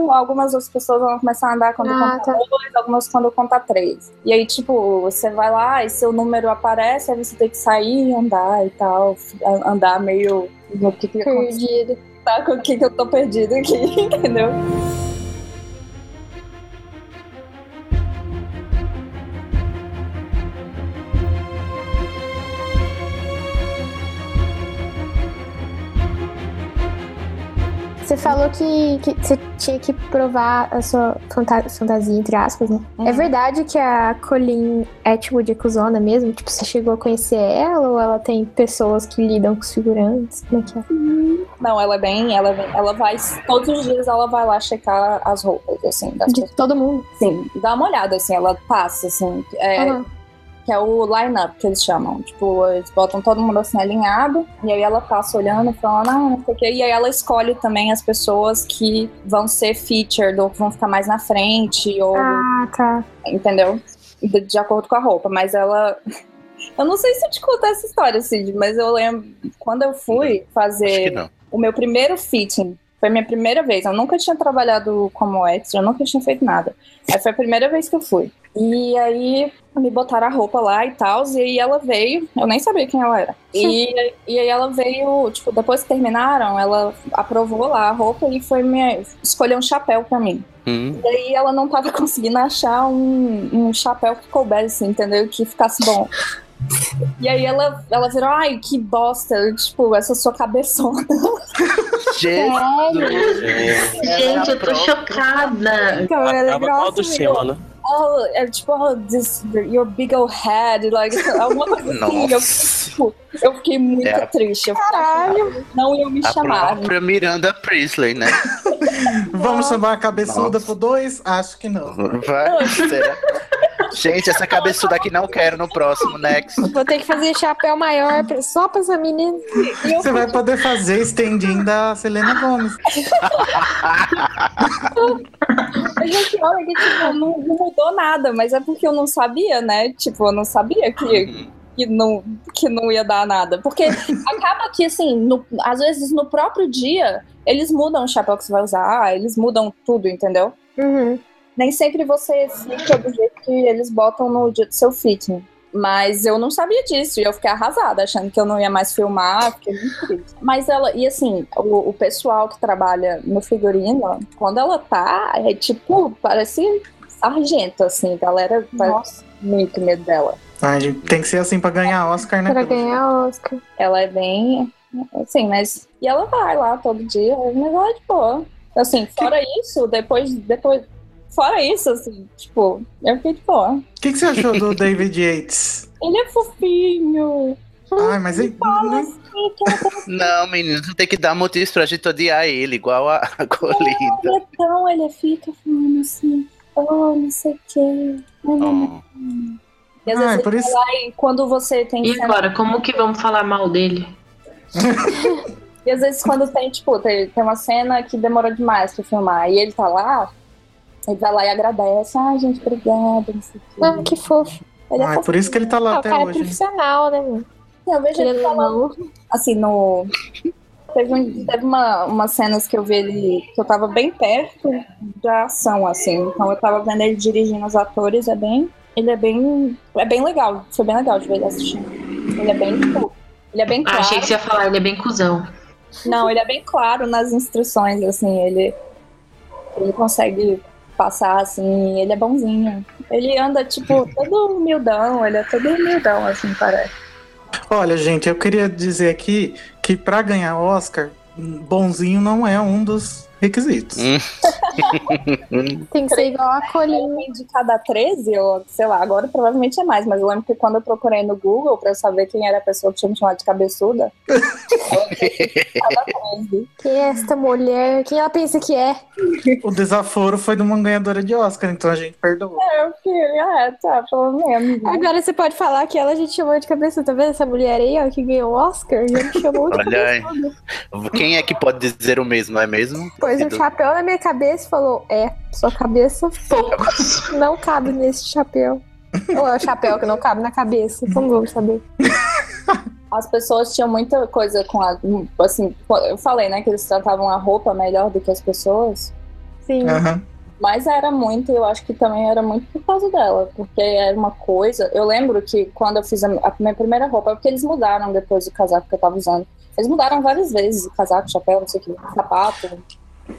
1, algumas outras pessoas vão começar a andar quando Ah, conta tá. 2, algumas quando conta 3. E aí, tipo, você vai lá e seu número aparece, aí você tem que sair e andar e tal. Andar meio. No que que Perdido. tá? Com o que que eu tô perdido aqui, entendeu? Falou que, que você tinha que provar a sua fanta- fantasia, entre aspas, né? Uhum. É verdade que a Colleen Atwood é cuzona mesmo? Tipo, você chegou a conhecer ela ou ela tem pessoas que lidam com os figurantes? Como é que é? Não, ela é bem, ela é bem, ela vai, todos os dias ela vai lá checar as roupas, assim, das De todo mundo. Sim, dá uma olhada, assim, ela passa, assim, é, Aham. Que é o line-up que eles chamam. Tipo, eles botam todo mundo assim alinhado, e aí ela passa olhando, falando, ah, não sei o quê. E aí ela escolhe também as pessoas que vão ser featured, ou que vão ficar mais na frente, ou, Ah, tá. entendeu? De, de acordo com a roupa. Mas ela. Eu não sei se eu te contar essa história, Cid, mas eu lembro quando eu fui fazer o meu primeiro fitting. Foi minha primeira vez. Eu nunca tinha trabalhado como extra, eu nunca tinha feito nada. Aí foi a primeira vez que eu fui. E aí me botaram a roupa lá e tal, e aí ela veio, eu nem sabia quem ela era. E, e aí ela veio, tipo, depois que terminaram, ela aprovou lá a roupa e foi me escolher um chapéu pra mim. Hum. E aí ela não tava conseguindo achar um, um chapéu que coubesse, entendeu? Que ficasse bom. E aí ela, ela virou, ai, que bosta, tipo, essa sua cabeçona. Jesus. Gente, eu tô chocada. Então, ela é grossa né? Oh, é tipo, oh, this, your big old head, like, alguma coisa assim. Eu, Nossa. tipo, eu fiquei muito É a- triste. Eu fiquei achando que não iam me A chamar. própria Miranda Priestley, né? Vamos chamar a cabeçuda Nossa. pro dois? Acho que não. Vai, será? Gente, essa cabeçuda aqui não quero no próximo, next. Vou ter que fazer chapéu maior pra- só pra essa menina. Você vai poder fazer stand-in da Selena Gomes. Mas o pior é que, tipo, não, não mudou nada, mas é porque eu não sabia, né? Tipo, eu não sabia que, que, não, que não ia dar nada. Porque acaba que, assim, no- às vezes no próprio dia, eles mudam o chapéu que você vai usar, eles mudam tudo, entendeu? Uhum. Nem sempre você fica do jeito que eles botam no dia do seu fitting. Mas eu não sabia disso e eu fiquei arrasada, achando que eu não ia mais filmar, fiquei muito triste. Mas ela, e assim, o, o pessoal que trabalha no figurino, quando ela tá, é tipo, parece sargento, assim, a galera tá muito medo dela. Ai, gente, tem que ser assim pra ganhar Oscar, né? Pra ganhar Oscar. Ela é bem, assim, mas. E ela vai lá todo dia, mas ela é de boa. Assim, fora isso, depois, depois. Fora isso, assim, tipo, eu fiquei de boa. O que, que você achou do David Yates? Ele é fofinho. Ai, mas ele. não- Não, menino, tu tem que dar motivos pra gente odiar ele, igual a, a Colinda. Ele é tão, ele fica falando assim, oh, não sei o quê. Oh. E às Ah, vezes é por ele isso- vai lá e quando você tem E agora, como que vamos falar mal dele? E às vezes quando tem, tipo, tem, tem uma cena que demorou demais pra filmar e ele tá lá, ele vai lá e agradece. Ai, gente, obrigada, não sei o quê. Ah, que fofo. Ele é Ai, por isso que ele tá Ah, lá o até cara é hoje. profissional, né, mano? Eu vejo ele falando, assim, no. Teve, um- teve uma, umas cenas que eu vi ele. que eu tava bem perto da ação, assim. Então eu tava vendo ele dirigindo os atores, é bem. Ele é bem. É bem legal. Foi bem legal de ver ele assistindo. Ele é bem. tipo, Ele é bem Ah, claro. achei que você ia falar, ele é bem cuzão. Não, ele é bem claro nas instruções, assim, ele, ele consegue passar, assim, ele é bonzinho. Ele anda, tipo, todo humildão, ele é todo humildão, assim, parece. Olha, gente, eu queria dizer aqui que pra ganhar Oscar, bonzinho não é um dos requisitos. Hum. Tem que ser igual a colinha. De cada 13, ou sei lá, agora provavelmente é mais, mas eu lembro que quando eu procurei no Google pra eu saber quem era a pessoa que tinha me chamado de cabeçuda, cada 13. Quem é esta mulher? Quem ela pensa que é? O desaforo foi de uma ganhadora de Oscar, então a gente perdoou. É, eu filho, é, tá, pelo menos. né? Agora você pode falar que ela a gente chamou de cabeça, tá vendo essa mulher aí, ó, que ganhou o Oscar? Já me chamou de Olha aí. cabeçuda. Quem é que pode dizer o mesmo, não é mesmo? Pôs um chapéu na minha cabeça e falou: É, sua cabeça Poucos. não cabe nesse chapéu. Ou é o chapéu que não cabe na cabeça? Como vamos saber? As pessoas tinham muita coisa com a. Assim, eu falei, né, que eles tratavam a roupa melhor do que as pessoas. Sim. Aham. Mas era muito, eu acho que também era muito por causa dela, porque era uma coisa. Eu lembro que quando eu fiz a, a minha primeira roupa, porque eles mudaram depois do casaco que eu tava usando. Eles mudaram várias vezes, o casaco, chapéu, não sei o que, sapato.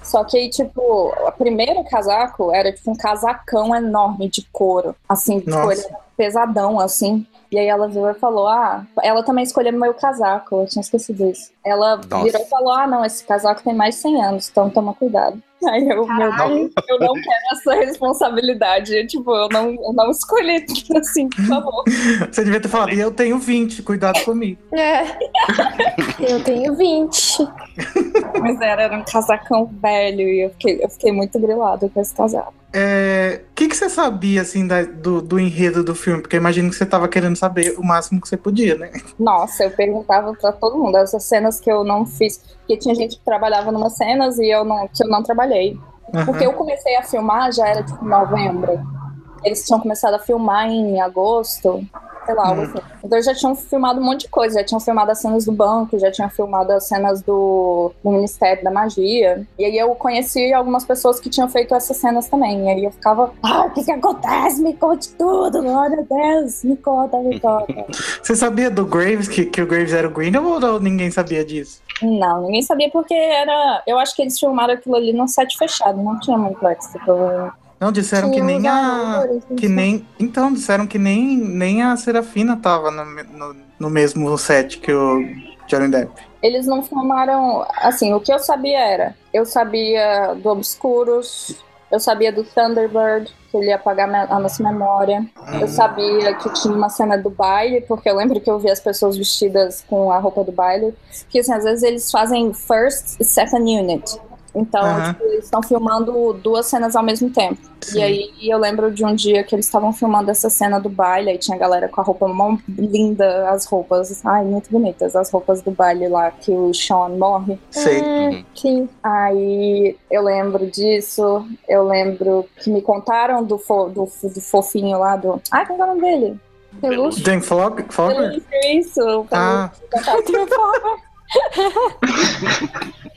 Só que aí, tipo, o primeiro casaco era tipo um casacão enorme de couro. Assim, tipo, Nossa. ele era pesadão, assim. E aí ela virou e falou: Ah, ela também escolheu meu casaco, eu tinha esquecido isso. Ela Nossa. virou e falou: Ah, não, esse casaco tem mais de 100 anos, então toma cuidado. Aí eu, meu Deus, eu não quero essa responsabilidade. Eu, Tipo, eu não, eu não escolhi, assim, por favor. Você devia ter falado, e eu tenho 20, cuidado comigo. É. Eu tenho 20. Mas era, era um casacão velho e eu fiquei, eu fiquei muito grilada com esse casaco. É, O que, que você sabia, assim, da- do, do enredo do filme? Porque eu imagino que você tava querendo saber o máximo que você podia, né? Nossa, eu perguntava pra todo mundo essas cenas que eu não fiz, porque tinha gente que trabalhava numas cenas e eu não, que eu não trabalhei. Porque Aham. eu comecei a filmar já era tipo novembro. Eles tinham começado a filmar em agosto, sei lá, Hum. assim. Então eles já tinham filmado um monte de coisa, já tinham filmado as cenas do banco, já tinham filmado as cenas do, do Ministério da Magia. E aí eu conheci algumas pessoas que tinham feito essas cenas também. E aí eu ficava, ah, o que que acontece? Me conte tudo, meu Deus, me conta, me conta. Você sabia do Graves, que, que o Graves era o Grindelwald ou ninguém sabia disso? Não, ninguém sabia porque era. Eu acho que eles filmaram aquilo ali num set fechado, não tinha muito extra, provavelmente. Não, disseram que nem a. Que sei. nem. Então, disseram que nem, nem a Serafina tava no, no, no mesmo set que o Johnny Depp. Eles não filmaram. Assim, o que eu sabia era. Eu sabia do Obscuros, eu sabia do Thunderbird, que ele ia apagar a nossa memória. Eu sabia que tinha uma cena do baile, porque eu lembro que eu vi as pessoas vestidas com a roupa do baile. Que assim, às vezes eles fazem first e second unit. Então, Aham. tipo, eles estão filmando duas cenas ao mesmo tempo. Sim. E aí eu lembro de um dia que eles estavam filmando essa cena do baile, aí tinha a galera com a roupa mó linda, as roupas, ai, muito bonitas, as roupas do baile lá que o Sean morre. Sei. Hum, sim. Aí eu lembro disso, eu lembro que me contaram do, fo- do, do fofinho lá do. Ai, qual é o nome dele? Pelúcia. Jane Fogger? Isso, o Ah,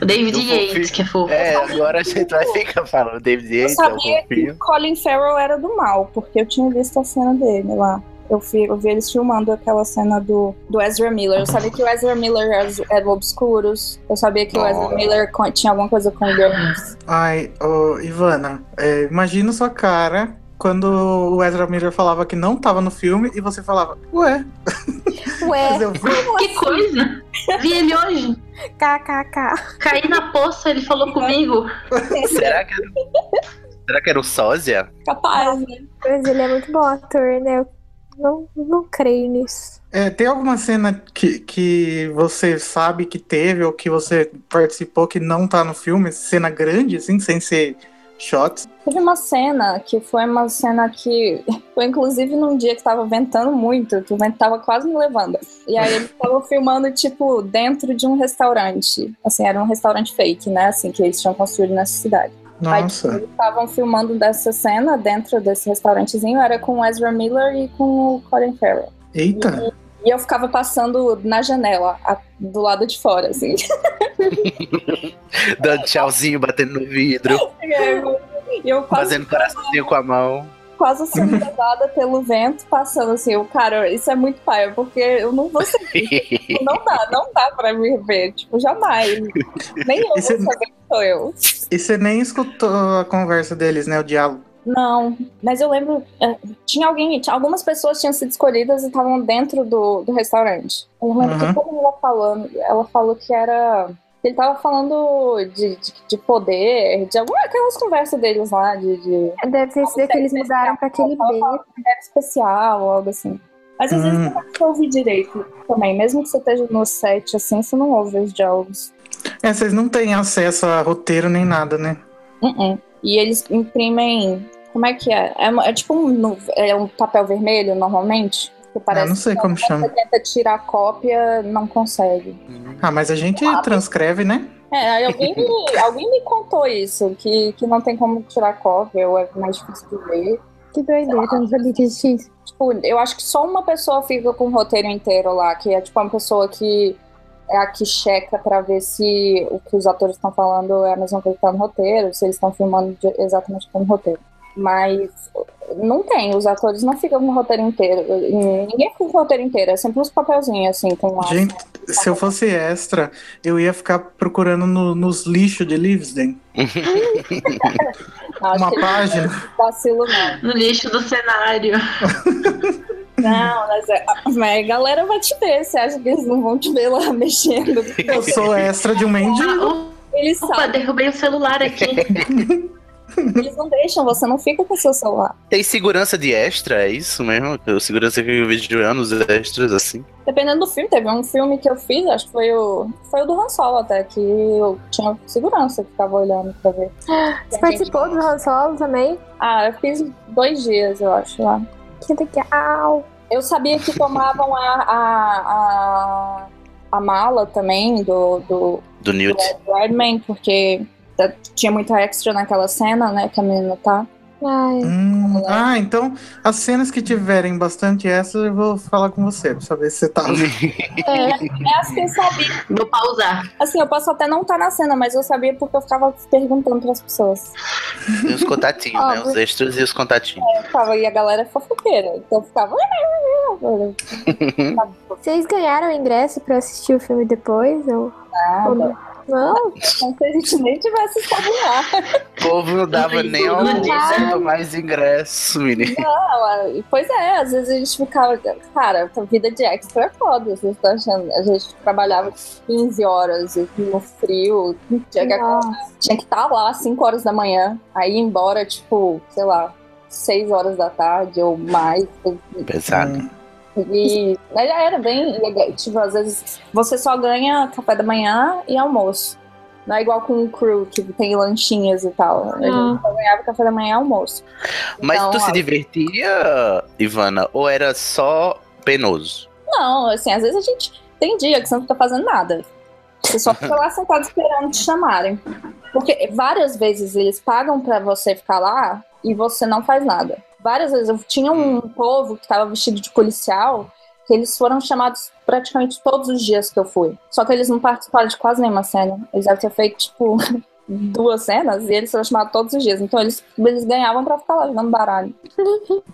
O David Eu Yates, que é fofo. É, agora a gente vai ficar falando David Eu Yates, é o sabia que fofinho. o Colin Farrell era do mal, porque eu tinha visto a cena dele lá. Eu vi, eu vi eles filmando aquela cena do, do Ezra Miller. Eu sabia que o Ezra Miller era, era o Obscuros. Eu sabia que o Ezra. Miller tinha alguma coisa com o ai, ô, Ivana, é, imagina sua cara quando o Ezra Miller falava que não tava no filme e você falava, ué, Ué, eu vi. Que coisa! Vi ele hoje. kkk. Caí na poça, ele falou comigo. Será que era, será que era o Sósia? Capaz, né? Mas ele é muito bom ator, né? Eu não, não creio nisso. É, tem alguma cena que, que você sabe que teve ou que você participou que não tá no filme? Cena grande, assim, sem ser shots? Teve uma cena que foi uma cena que foi inclusive num dia que tava ventando muito, que o vento tava quase me levando. E aí eles estavam filmando, tipo, dentro de um restaurante. Assim, era um restaurante fake, né? Assim, que eles tinham construído nessa cidade. Aí, tipo, Nossa. eles estavam filmando dessa cena dentro desse restaurantezinho, era com o Ezra Miller e com o Colin Farrell. Eita. E eu ficava passando na janela, a- do lado de fora, assim. Dando tchauzinho, batendo no vidro, E eu quase fazendo coraçãozinho com a mão. quase sendo levada pelo vento, passando assim. O cara, isso é muito paia, porque eu não vou seguir. Tipo, não dá, não dá pra me ver. Tipo, jamais. Nem eu vou Esse- saber que sou eu. E você nem escutou a conversa deles, né? O diálogo. Não, mas eu lembro. é, tinha alguém. algumas pessoas tinham sido escolhidas e estavam dentro do, do restaurante. Eu lembro Uhum. que como ela falando, ela falou que era. Ele tava falando de, de, de poder, de alguma aquelas conversas deles lá, de, de Deve ter sido que eles mudaram pra aquele Ela B. fala que era especial, algo assim. Mas às vezes Hum. não dá pra ouvir direito também. Mesmo que você esteja no set assim, você não ouve os diálogos. É, vocês não têm acesso a roteiro nem nada, né? Uh-uh. E eles imprimem. Como é que é? É, uma- é tipo um, é um papel vermelho normalmente. Que Ah, parece não sei que como chama. Você tenta tirar a cópia, não consegue. Ah, mas a gente transcreve, né? É, alguém me, alguém me contou isso, que, que não tem como tirar cópia, ou é mais difícil de ver. Que doideira, eu não sabia que existia isso. Tipo, eu acho que só uma pessoa fica com o roteiro inteiro lá, que é tipo uma pessoa que é a que checa pra ver se o que os atores estão falando é a mesma coisa que tá no roteiro, se eles estão filmando de- exatamente como no roteiro. Mas não tem, os atores não ficam com o roteiro inteiro. Ninguém fica com o roteiro inteiro, é sempre uns papelzinhos assim, com lá. Gente, se eu fosse extra, eu ia ficar procurando no- nos lixos de. Acho Uma página. vacilo não. No lixo do cenário. Não, mas, é, mas a galera vai te ver, você acha que eles não vão te ver lá mexendo? Eu sou extra de um mendigo. Ah, Eles opa, sabem, derrubei o celular aqui. eles não deixam, você não fica com o seu celular. Tem segurança de extra, é isso mesmo? O segurança que eu vejo de anos extras assim. Dependendo do filme, teve um filme que eu fiz, acho que foi o. Foi o do Han Solo até, que eu tinha segurança que ficava olhando pra ver. Você participou do Han Solo também? Ah, eu fiz dois dias, eu acho, lá. Que legal. Eu sabia que tomavam a, a, a, a mala também do, do, Do Newt. do Redman, porque tinha muita extra naquela cena, né, que a menina tá. Ai, Hum, ah, então as cenas que tiverem bastante essas eu vou falar com você pra saber se você tá. É, é as que eu sabia. Vou pausar. Assim, eu posso até não estar na cena, mas eu sabia porque eu ficava perguntando pras pessoas. Tem os contatinhos, né? Os extras e os contatinhos. Eu ficava, e a galera é fofoqueira. Então eu ficava. vocês ganharam o ingresso pra assistir o filme depois? Ou... Nada. Não? Como se a gente nem tivesse estado lá. O povo não dava nem um cento mais ingresso, menino. Não, e- pois é, às vezes a gente ficava. Cara, a vida de extra é foda. Vocês estão achando? A gente trabalhava 15 horas no frio. Tinha que, tinha que estar lá às 5 horas da manhã. Aí ir embora, tipo, sei lá, 6 horas da tarde ou mais. Pesado. E aí já era bem legal. Tipo, às vezes você só ganha café da manhã e almoço. Não é igual com o crew, que tem lanchinhas e tal. A gente só ganhava café da manhã e almoço. Mas Então, tu se ó, divertia, Ivana? Ou era só penoso? Não, assim, às vezes a gente tem dia que você não tá fazendo nada. Você só fica lá sentado esperando te chamarem. Porque várias vezes eles pagam pra você ficar lá e você não faz nada. Várias vezes eu tinha um povo que tava vestido de policial que eles foram chamados praticamente todos os dias que eu fui. Só que eles não participaram de quase nenhuma cena. Eles devem ter feito, tipo, duas cenas e eles foram chamados todos os dias. Então eles, eles ganhavam pra ficar lá jogando baralho.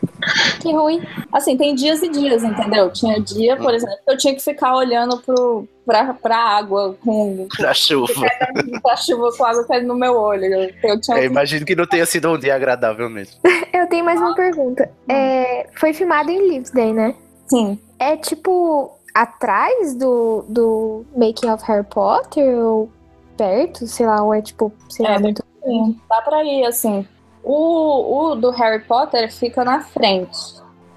Que ruim. Assim, tem dias e dias, entendeu? Tinha dia, por exemplo, que eu tinha que ficar olhando pro, pra, pra água com Da chuva. pra chuva com água caindo no meu olho. Eu, eu tinha Eu imagino que não tenha sido um dia agradável mesmo. Eu tenho mais uma pergunta. É, foi filmado em Livingston, né? Sim. É tipo atrás do, do Making of Harry Potter ou perto, sei lá, ou é tipo, sei lá, É, muito. Sim, dá pra ir, assim. O, o do Harry Potter fica na frente.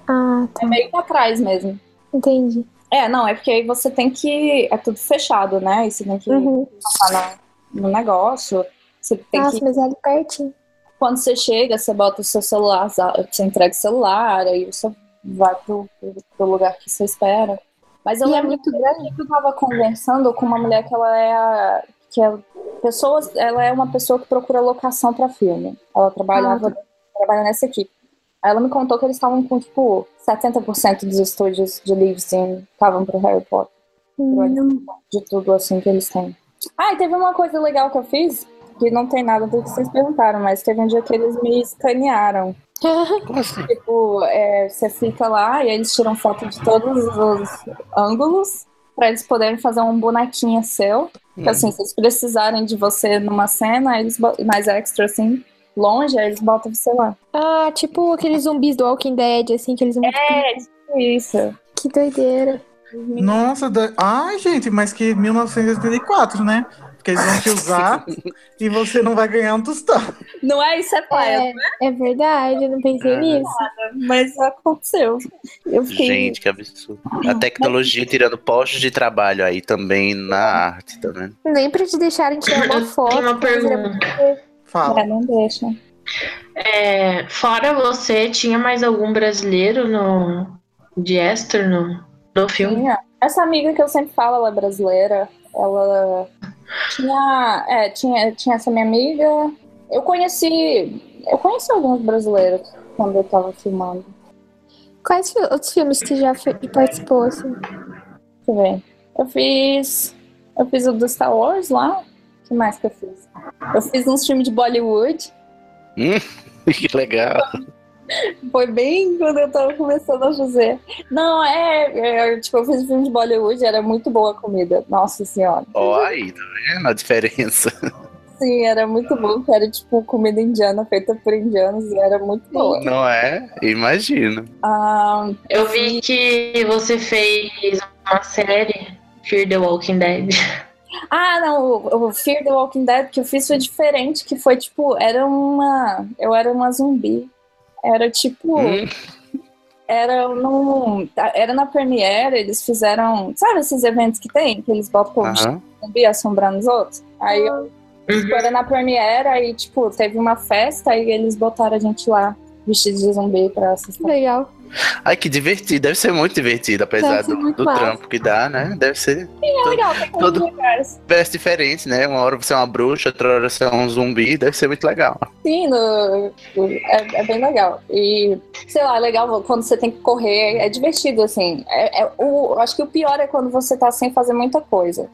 Ah, É tá. meio pra trás mesmo. Entendi. É, não, é porque aí você tem que. É tudo fechado, né? E você tem que Uhum. passar no, no negócio. Você tem Nossa, que. mas é ali pertinho. Quando você chega, você bota o seu celular, você entrega o celular, aí você vai pro, pro, pro lugar que você espera. Mas eu E é lembro muito que eu tava conversando com uma mulher que ela é. a- que é pessoas, ela é uma pessoa que procura locação pra filme. Ela trabalhava, trabalha nessa equipe. Aí ela me contou que eles estavam com, tipo, 70% dos estúdios de Livingston estavam pro Harry Potter. Hum, De tudo, assim, que eles têm. Ah, e teve uma coisa legal que eu fiz, que não tem nada do que vocês perguntaram, mas teve um dia que eles me escanearam. Assim? Tipo, é, você fica lá e eles tiram foto de todos os ângulos pra eles poderem fazer um bonequinho seu. Que assim, se eles precisarem de você numa cena, eles mais extra, assim, longe, aí eles botam você lá. Ah, tipo aqueles zumbis do Walking Dead, assim, aqueles zumbis. É, isso. Que doideira. Nossa, da... ai, gente, mas que 1984, né? Porque eles vão te usar e você não vai ganhar um tostão. Não é isso, é paia, É, é verdade, eu não pensei É. nisso. mas aconteceu. Eu fiquei. Gente, que absurdo. A tecnologia tirando postos de trabalho aí também na arte, tá vendo? Nem pra te deixarem tirar uma foto. tenho uma era pergunta. Fala. É, não deixa. É, fora você, tinha mais algum brasileiro no de Esther no, no filme? Tinha. Essa amiga que eu sempre falo, ela é brasileira. Ela tinha. É, tinha, tinha essa minha amiga. Eu conheci. Eu conheci alguns brasileiros quando eu tava filmando. Quais fi- outros filmes que já fe- participou, assim? Deixa eu ver. Eu fiz. Eu fiz o do Star Wars lá. O que mais que eu fiz? Eu fiz uns filmes de Bollywood. Que legal. Foi bem quando eu tava começando a fazer. Não, é, é, Tipo, eu fiz um filme de Bollywood, era muito boa a comida. Nossa senhora. Ó, aí, tá vendo a diferença? Sim, era muito bom, que era tipo comida indiana feita por indianos e era muito boa. Não é? Imagino. Ah, Eu vi que você fez uma série, Fear the Walking Dead. ah, não, o, o Fear the Walking Dead que eu fiz foi diferente, que foi tipo, era uma. Eu era uma zumbi. Era tipo. Hum, Era num. Era na Premiere, eles fizeram. Sabe esses eventos que tem? Que eles botam o aham. zumbi assombrando os outros? Aí eu Uhum. era na Premiere, aí, tipo, teve uma festa e eles botaram a gente lá, vestidos de zumbi pra assistir. Legal. Ai, que divertido. Deve ser muito divertido, apesar do, do trampo que dá, né? Deve ser É legal, tem todo- muitos lugares. diversos diferentes, né? Uma hora você é uma bruxa, outra hora você é um zumbi. Deve ser muito legal. Sim, no- é, é bem legal. E, sei lá, é legal quando você tem que correr, é divertido, assim. É, é- o, eu acho que o pior é quando você tá sem fazer muita coisa.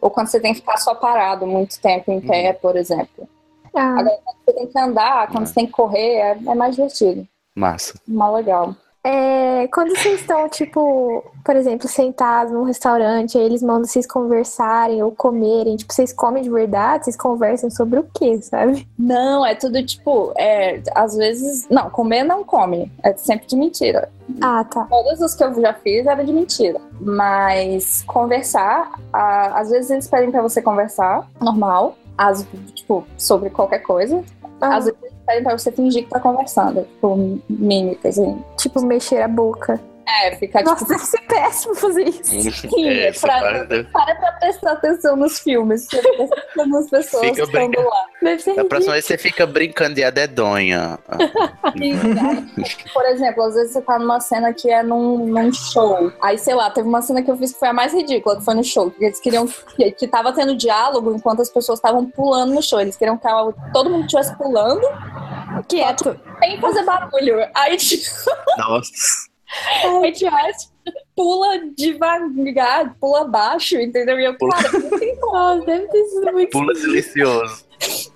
Ou quando você tem que ficar só parado muito tempo em pé, por exemplo. Ah, Agora, quando você tem que andar, quando É. você tem que correr, é, é mais divertido. Massa. Mais legal. É, quando vocês estão, tipo, por exemplo, sentados num restaurante, aí eles mandam vocês conversarem ou comerem, tipo, vocês comem de verdade, vocês conversam sobre o quê, sabe? Não, é tudo tipo, é, às vezes. Não, comer não come. É sempre de mentira. Ah, tá. Todos os que eu já fiz era de mentira. Mas conversar, ah, às vezes eles pedem pra você conversar, normal. As, tipo, sobre qualquer coisa. Ah, Às vezes pedem pra você fingir que tá conversando. Tipo, mímicas, assim. tipo, mexer a boca. É, ficar Nossa, tipo. deve ser péssimo fazer isso. Sim, É, pra- parte deve- Para pra prestar atenção nos filmes. Você presta atenção nas pessoas Fica que estão. Deve ser Da próxima vez você fica brincando de adedonha. E aí, por exemplo, às vezes você tá numa cena que é num, num show. Aí, sei lá, teve uma cena que eu fiz que foi a mais ridícula, que foi no show. Que eles queriam que, que tava tendo diálogo enquanto as pessoas estavam pulando no show. Eles queriam que a- todo mundo estivesse pulando quieto. sem fazer barulho. Aí, tipo, Nossa. Aí tivesse, pula devagar, pula baixo, entendeu? E eu, Pula. cara, não tem como. Deve ter sido muito. Pula silencioso.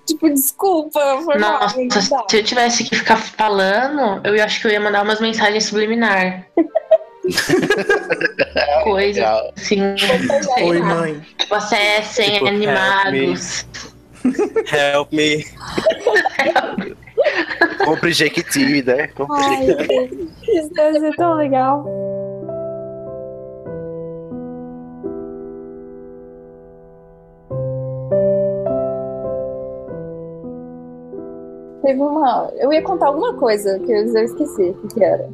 Tipo, desculpa, foi mal. Nossa, se eu tivesse que ficar falando, eu acho que eu ia mandar umas mensagens subliminar. Coisa Legal. assim. Oi, mãe. Tipo, acessem Tipo, animados. Help me. Compre Jequiti, né? Compre Ai, Jequiti. isso deve ser tão legal. Teve uma. Eu ia contar alguma coisa que eu esqueci o que era.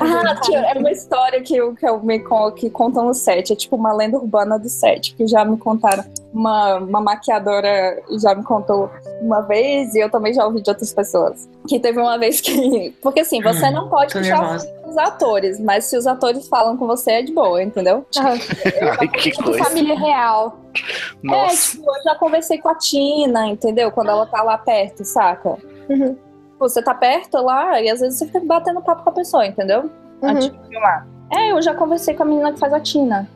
Ah, era uma história que eu, que eu me que contam no set. É tipo uma lenda urbana do set, que já me contaram. Uma, uma maquiadora já me contou uma vez, e eu também já ouvi de outras pessoas. Que teve uma vez que. Porque assim, você não pode Tô puxar nervosa. os atores, mas se os atores falam com você, é de boa, entendeu? Ai, que tipo, coisa. família real. É, Nossa. tipo, eu já conversei com a Tina, entendeu? Quando ela tá lá perto, saca? Uhum. Você tá perto lá e às vezes você fica batendo papo com a pessoa, entendeu? Uhum. Antes de filmar. É, eu já conversei com a menina que faz a Tina.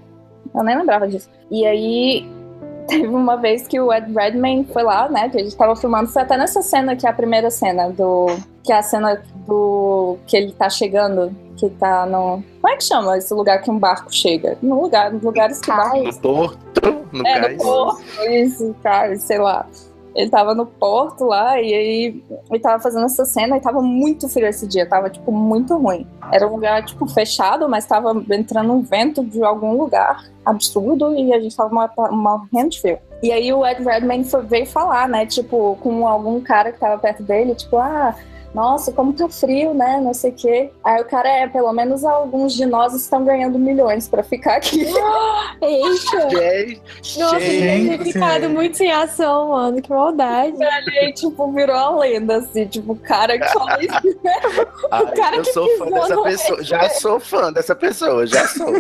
Eu nem lembrava disso. E aí, teve uma vez que o Ed Redmayne foi lá, né? Que a gente tava filmando. Foi até nessa cena que é a primeira cena do. Que é a cena do que ele tá chegando, que tá no. Como é que chama esse lugar que um barco chega? No lugar, nos lugares que barco. No porto, no É, cais. no porto, isso, cara, sei lá. Ele tava no porto lá e aí ele tava fazendo essa cena e tava muito frio esse dia, tava, tipo, muito ruim. Era um lugar, tipo, fechado, mas tava entrando um vento de algum lugar absurdo e a gente tava mor- morrendo de frio. E aí o Ed Redmayne foi- veio falar, né, tipo, com algum cara que tava perto dele, tipo, ah, nossa, como tá frio, né, não sei o quê. Aí o cara é, pelo menos alguns de nós estão ganhando milhões pra ficar aqui. Eita! Gente, Nossa, ele deve ter Gente. ficado muito sem ação, mano. Que maldade. Aí, tipo, virou uma lenda, assim, tipo, o cara que falou isso. ai, cara eu que sou fã dessa pessoa. Já sou fã dessa pessoa, já sou.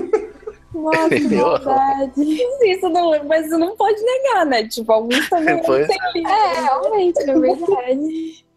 Nossa, que Eu- maldade. Isso não, mas você não pode negar, né? Tipo, alguns também Pois não têm É, realmente, é verdade.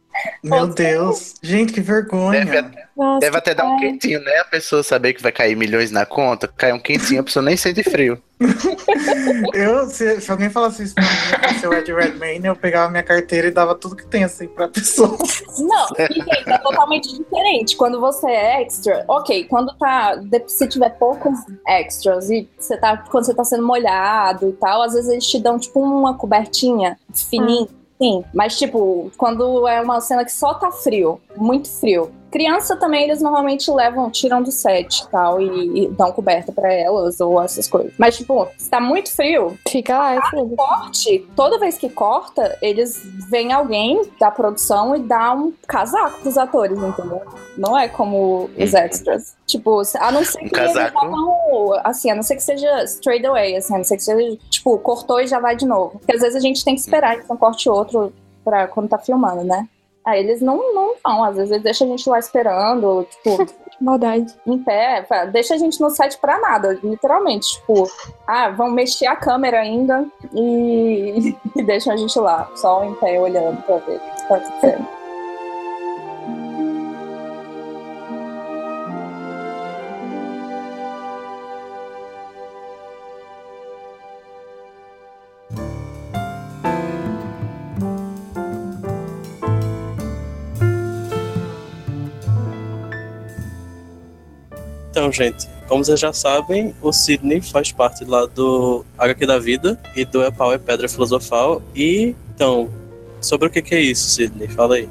Meu Deus. Gente, que vergonha. Deve, Nossa, deve até dar um quentinho, né? A pessoa saber que vai cair milhões na conta, cai um quentinho, a pessoa nem sente frio. Eu, se, se alguém falasse isso pra mim, pra ser o Ed Redmayne, eu pegava minha carteira e dava tudo que tem assim pra pessoa. Não, e, gente, é totalmente diferente. Quando você é extra, ok, quando tá. de- Se tiver poucos extras e você tá. Quando você tá sendo molhado e tal, às vezes eles te dão, tipo, uma cobertinha fininha. Sim, mas tipo, quando é uma cena que só tá frio, muito frio. Criança também, eles normalmente levam, tiram do set e tal, e, e dão coberta pra elas ou essas coisas. Mas, tipo, se tá muito frio, Fica lá, é foda. corte, toda vez que corta, eles vem alguém da produção e dá um casaco pros atores, entendeu? Não é como os Uhum. extras. Tipo, a não ser Um que eles casaco? vão, assim, a não ser que seja straight away, assim, a não ser que seja, tipo, cortou e já vai de novo. Porque às vezes a gente tem que esperar que um corte outro pra quando tá filmando, né? Aí eles não, não vão, às vezes eles deixam a gente lá esperando, tipo, maldade. em pé, deixa a gente no set pra nada, literalmente. Tipo, ah, vão mexer a câmera ainda e, e deixam a gente lá, só em pé olhando pra ver o que tá acontecendo. Então, gente, como vocês já sabem, o Sidney faz parte lá do HQ da Vida e do É Pau é Pedra Filosofal. E, então, sobre o que, que é isso, Sidney? Fala aí.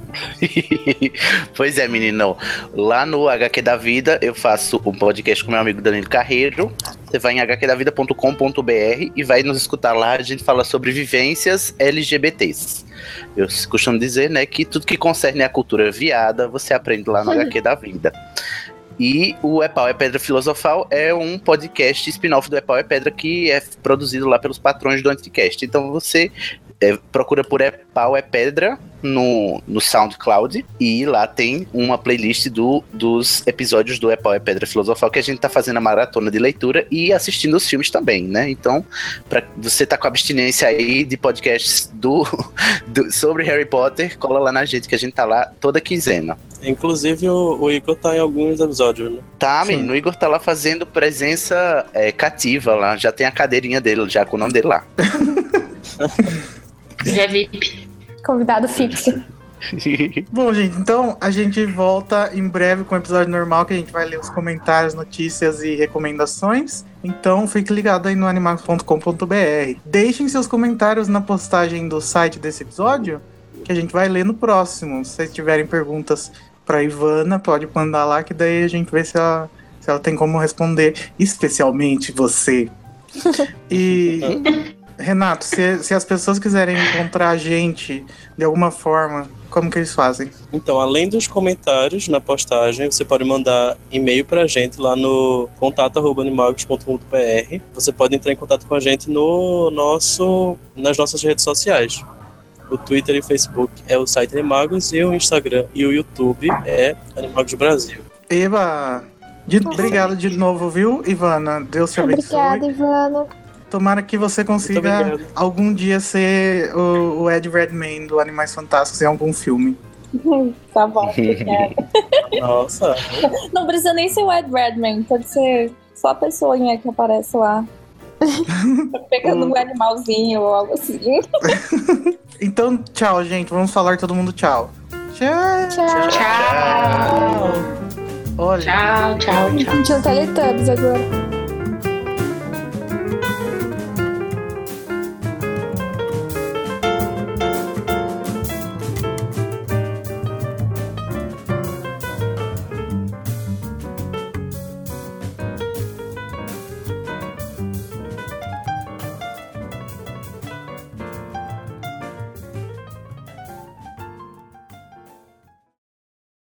pois é, menino. Lá no HQ da Vida, eu faço um podcast com meu amigo Danilo Carreiro. Você vai em hqdavida.com.br e vai nos escutar lá. A gente fala sobre vivências LGBTs. Eu costumo dizer, né, que tudo que concerne a cultura viada, você aprende lá no HQ da Vida. E o É Pau é Pedra Filosofal é um podcast spin-off do É Pau é Pedra que é produzido lá pelos patrões do Anticast. Então você é, procura por É Pau é Pedra no, no SoundCloud e lá tem uma playlist do, dos episódios do É Pau é Pedra Filosofal que a gente tá fazendo a maratona de leitura e assistindo os filmes também, né? Então, pra você tá com abstinência aí de podcasts do, do- sobre Harry Potter, cola lá na gente que a gente tá lá toda quinzena. Inclusive, o, o Igor tá em alguns episódios, né? Tá, Sim. menino, o Igor tá lá fazendo presença é, cativa lá, já tem a cadeirinha dele, já com o nome dele lá. Já vi. Convidado fixo. Bom, gente, então a gente volta em breve com o episódio normal, que a gente vai ler os comentários, notícias e recomendações. Então fique ligado aí no animax.com.br. Deixem seus comentários na postagem do site desse episódio, que a gente vai ler no próximo. Se vocês tiverem perguntas pra Ivana, pode mandar lá, que daí a gente vê se ela, se ela tem como responder, especialmente você. E. Renato, se, se as pessoas quiserem encontrar a gente de alguma forma, como que eles fazem? Então, além dos comentários na postagem, você pode mandar e-mail pra gente lá no contato@animagos.com.br. Você pode entrar em contato com a gente no nosso nas nossas redes sociais. O Twitter e o Facebook é o site Animagos e o Instagram e o YouTube é Animagos Brasil. Eva, de- obrigado de novo, viu, Ivana? Deus te abençoe. Obrigada, Ivana. Tomara que você consiga algum dia ser o, o Ed Redmayne do Animais Fantásticos em algum filme. tá bom, obrigada. Nossa, Não precisa nem ser o Ed Redman, pode ser só a pessoinha que aparece lá. Pegando um animalzinho ou algo assim. Então, tchau, gente. Vamos falar todo mundo tchau. Tchau. Tchau. Tchau. Olha. Tchau, tchau, tchau. Tinha um Teletubbies agora.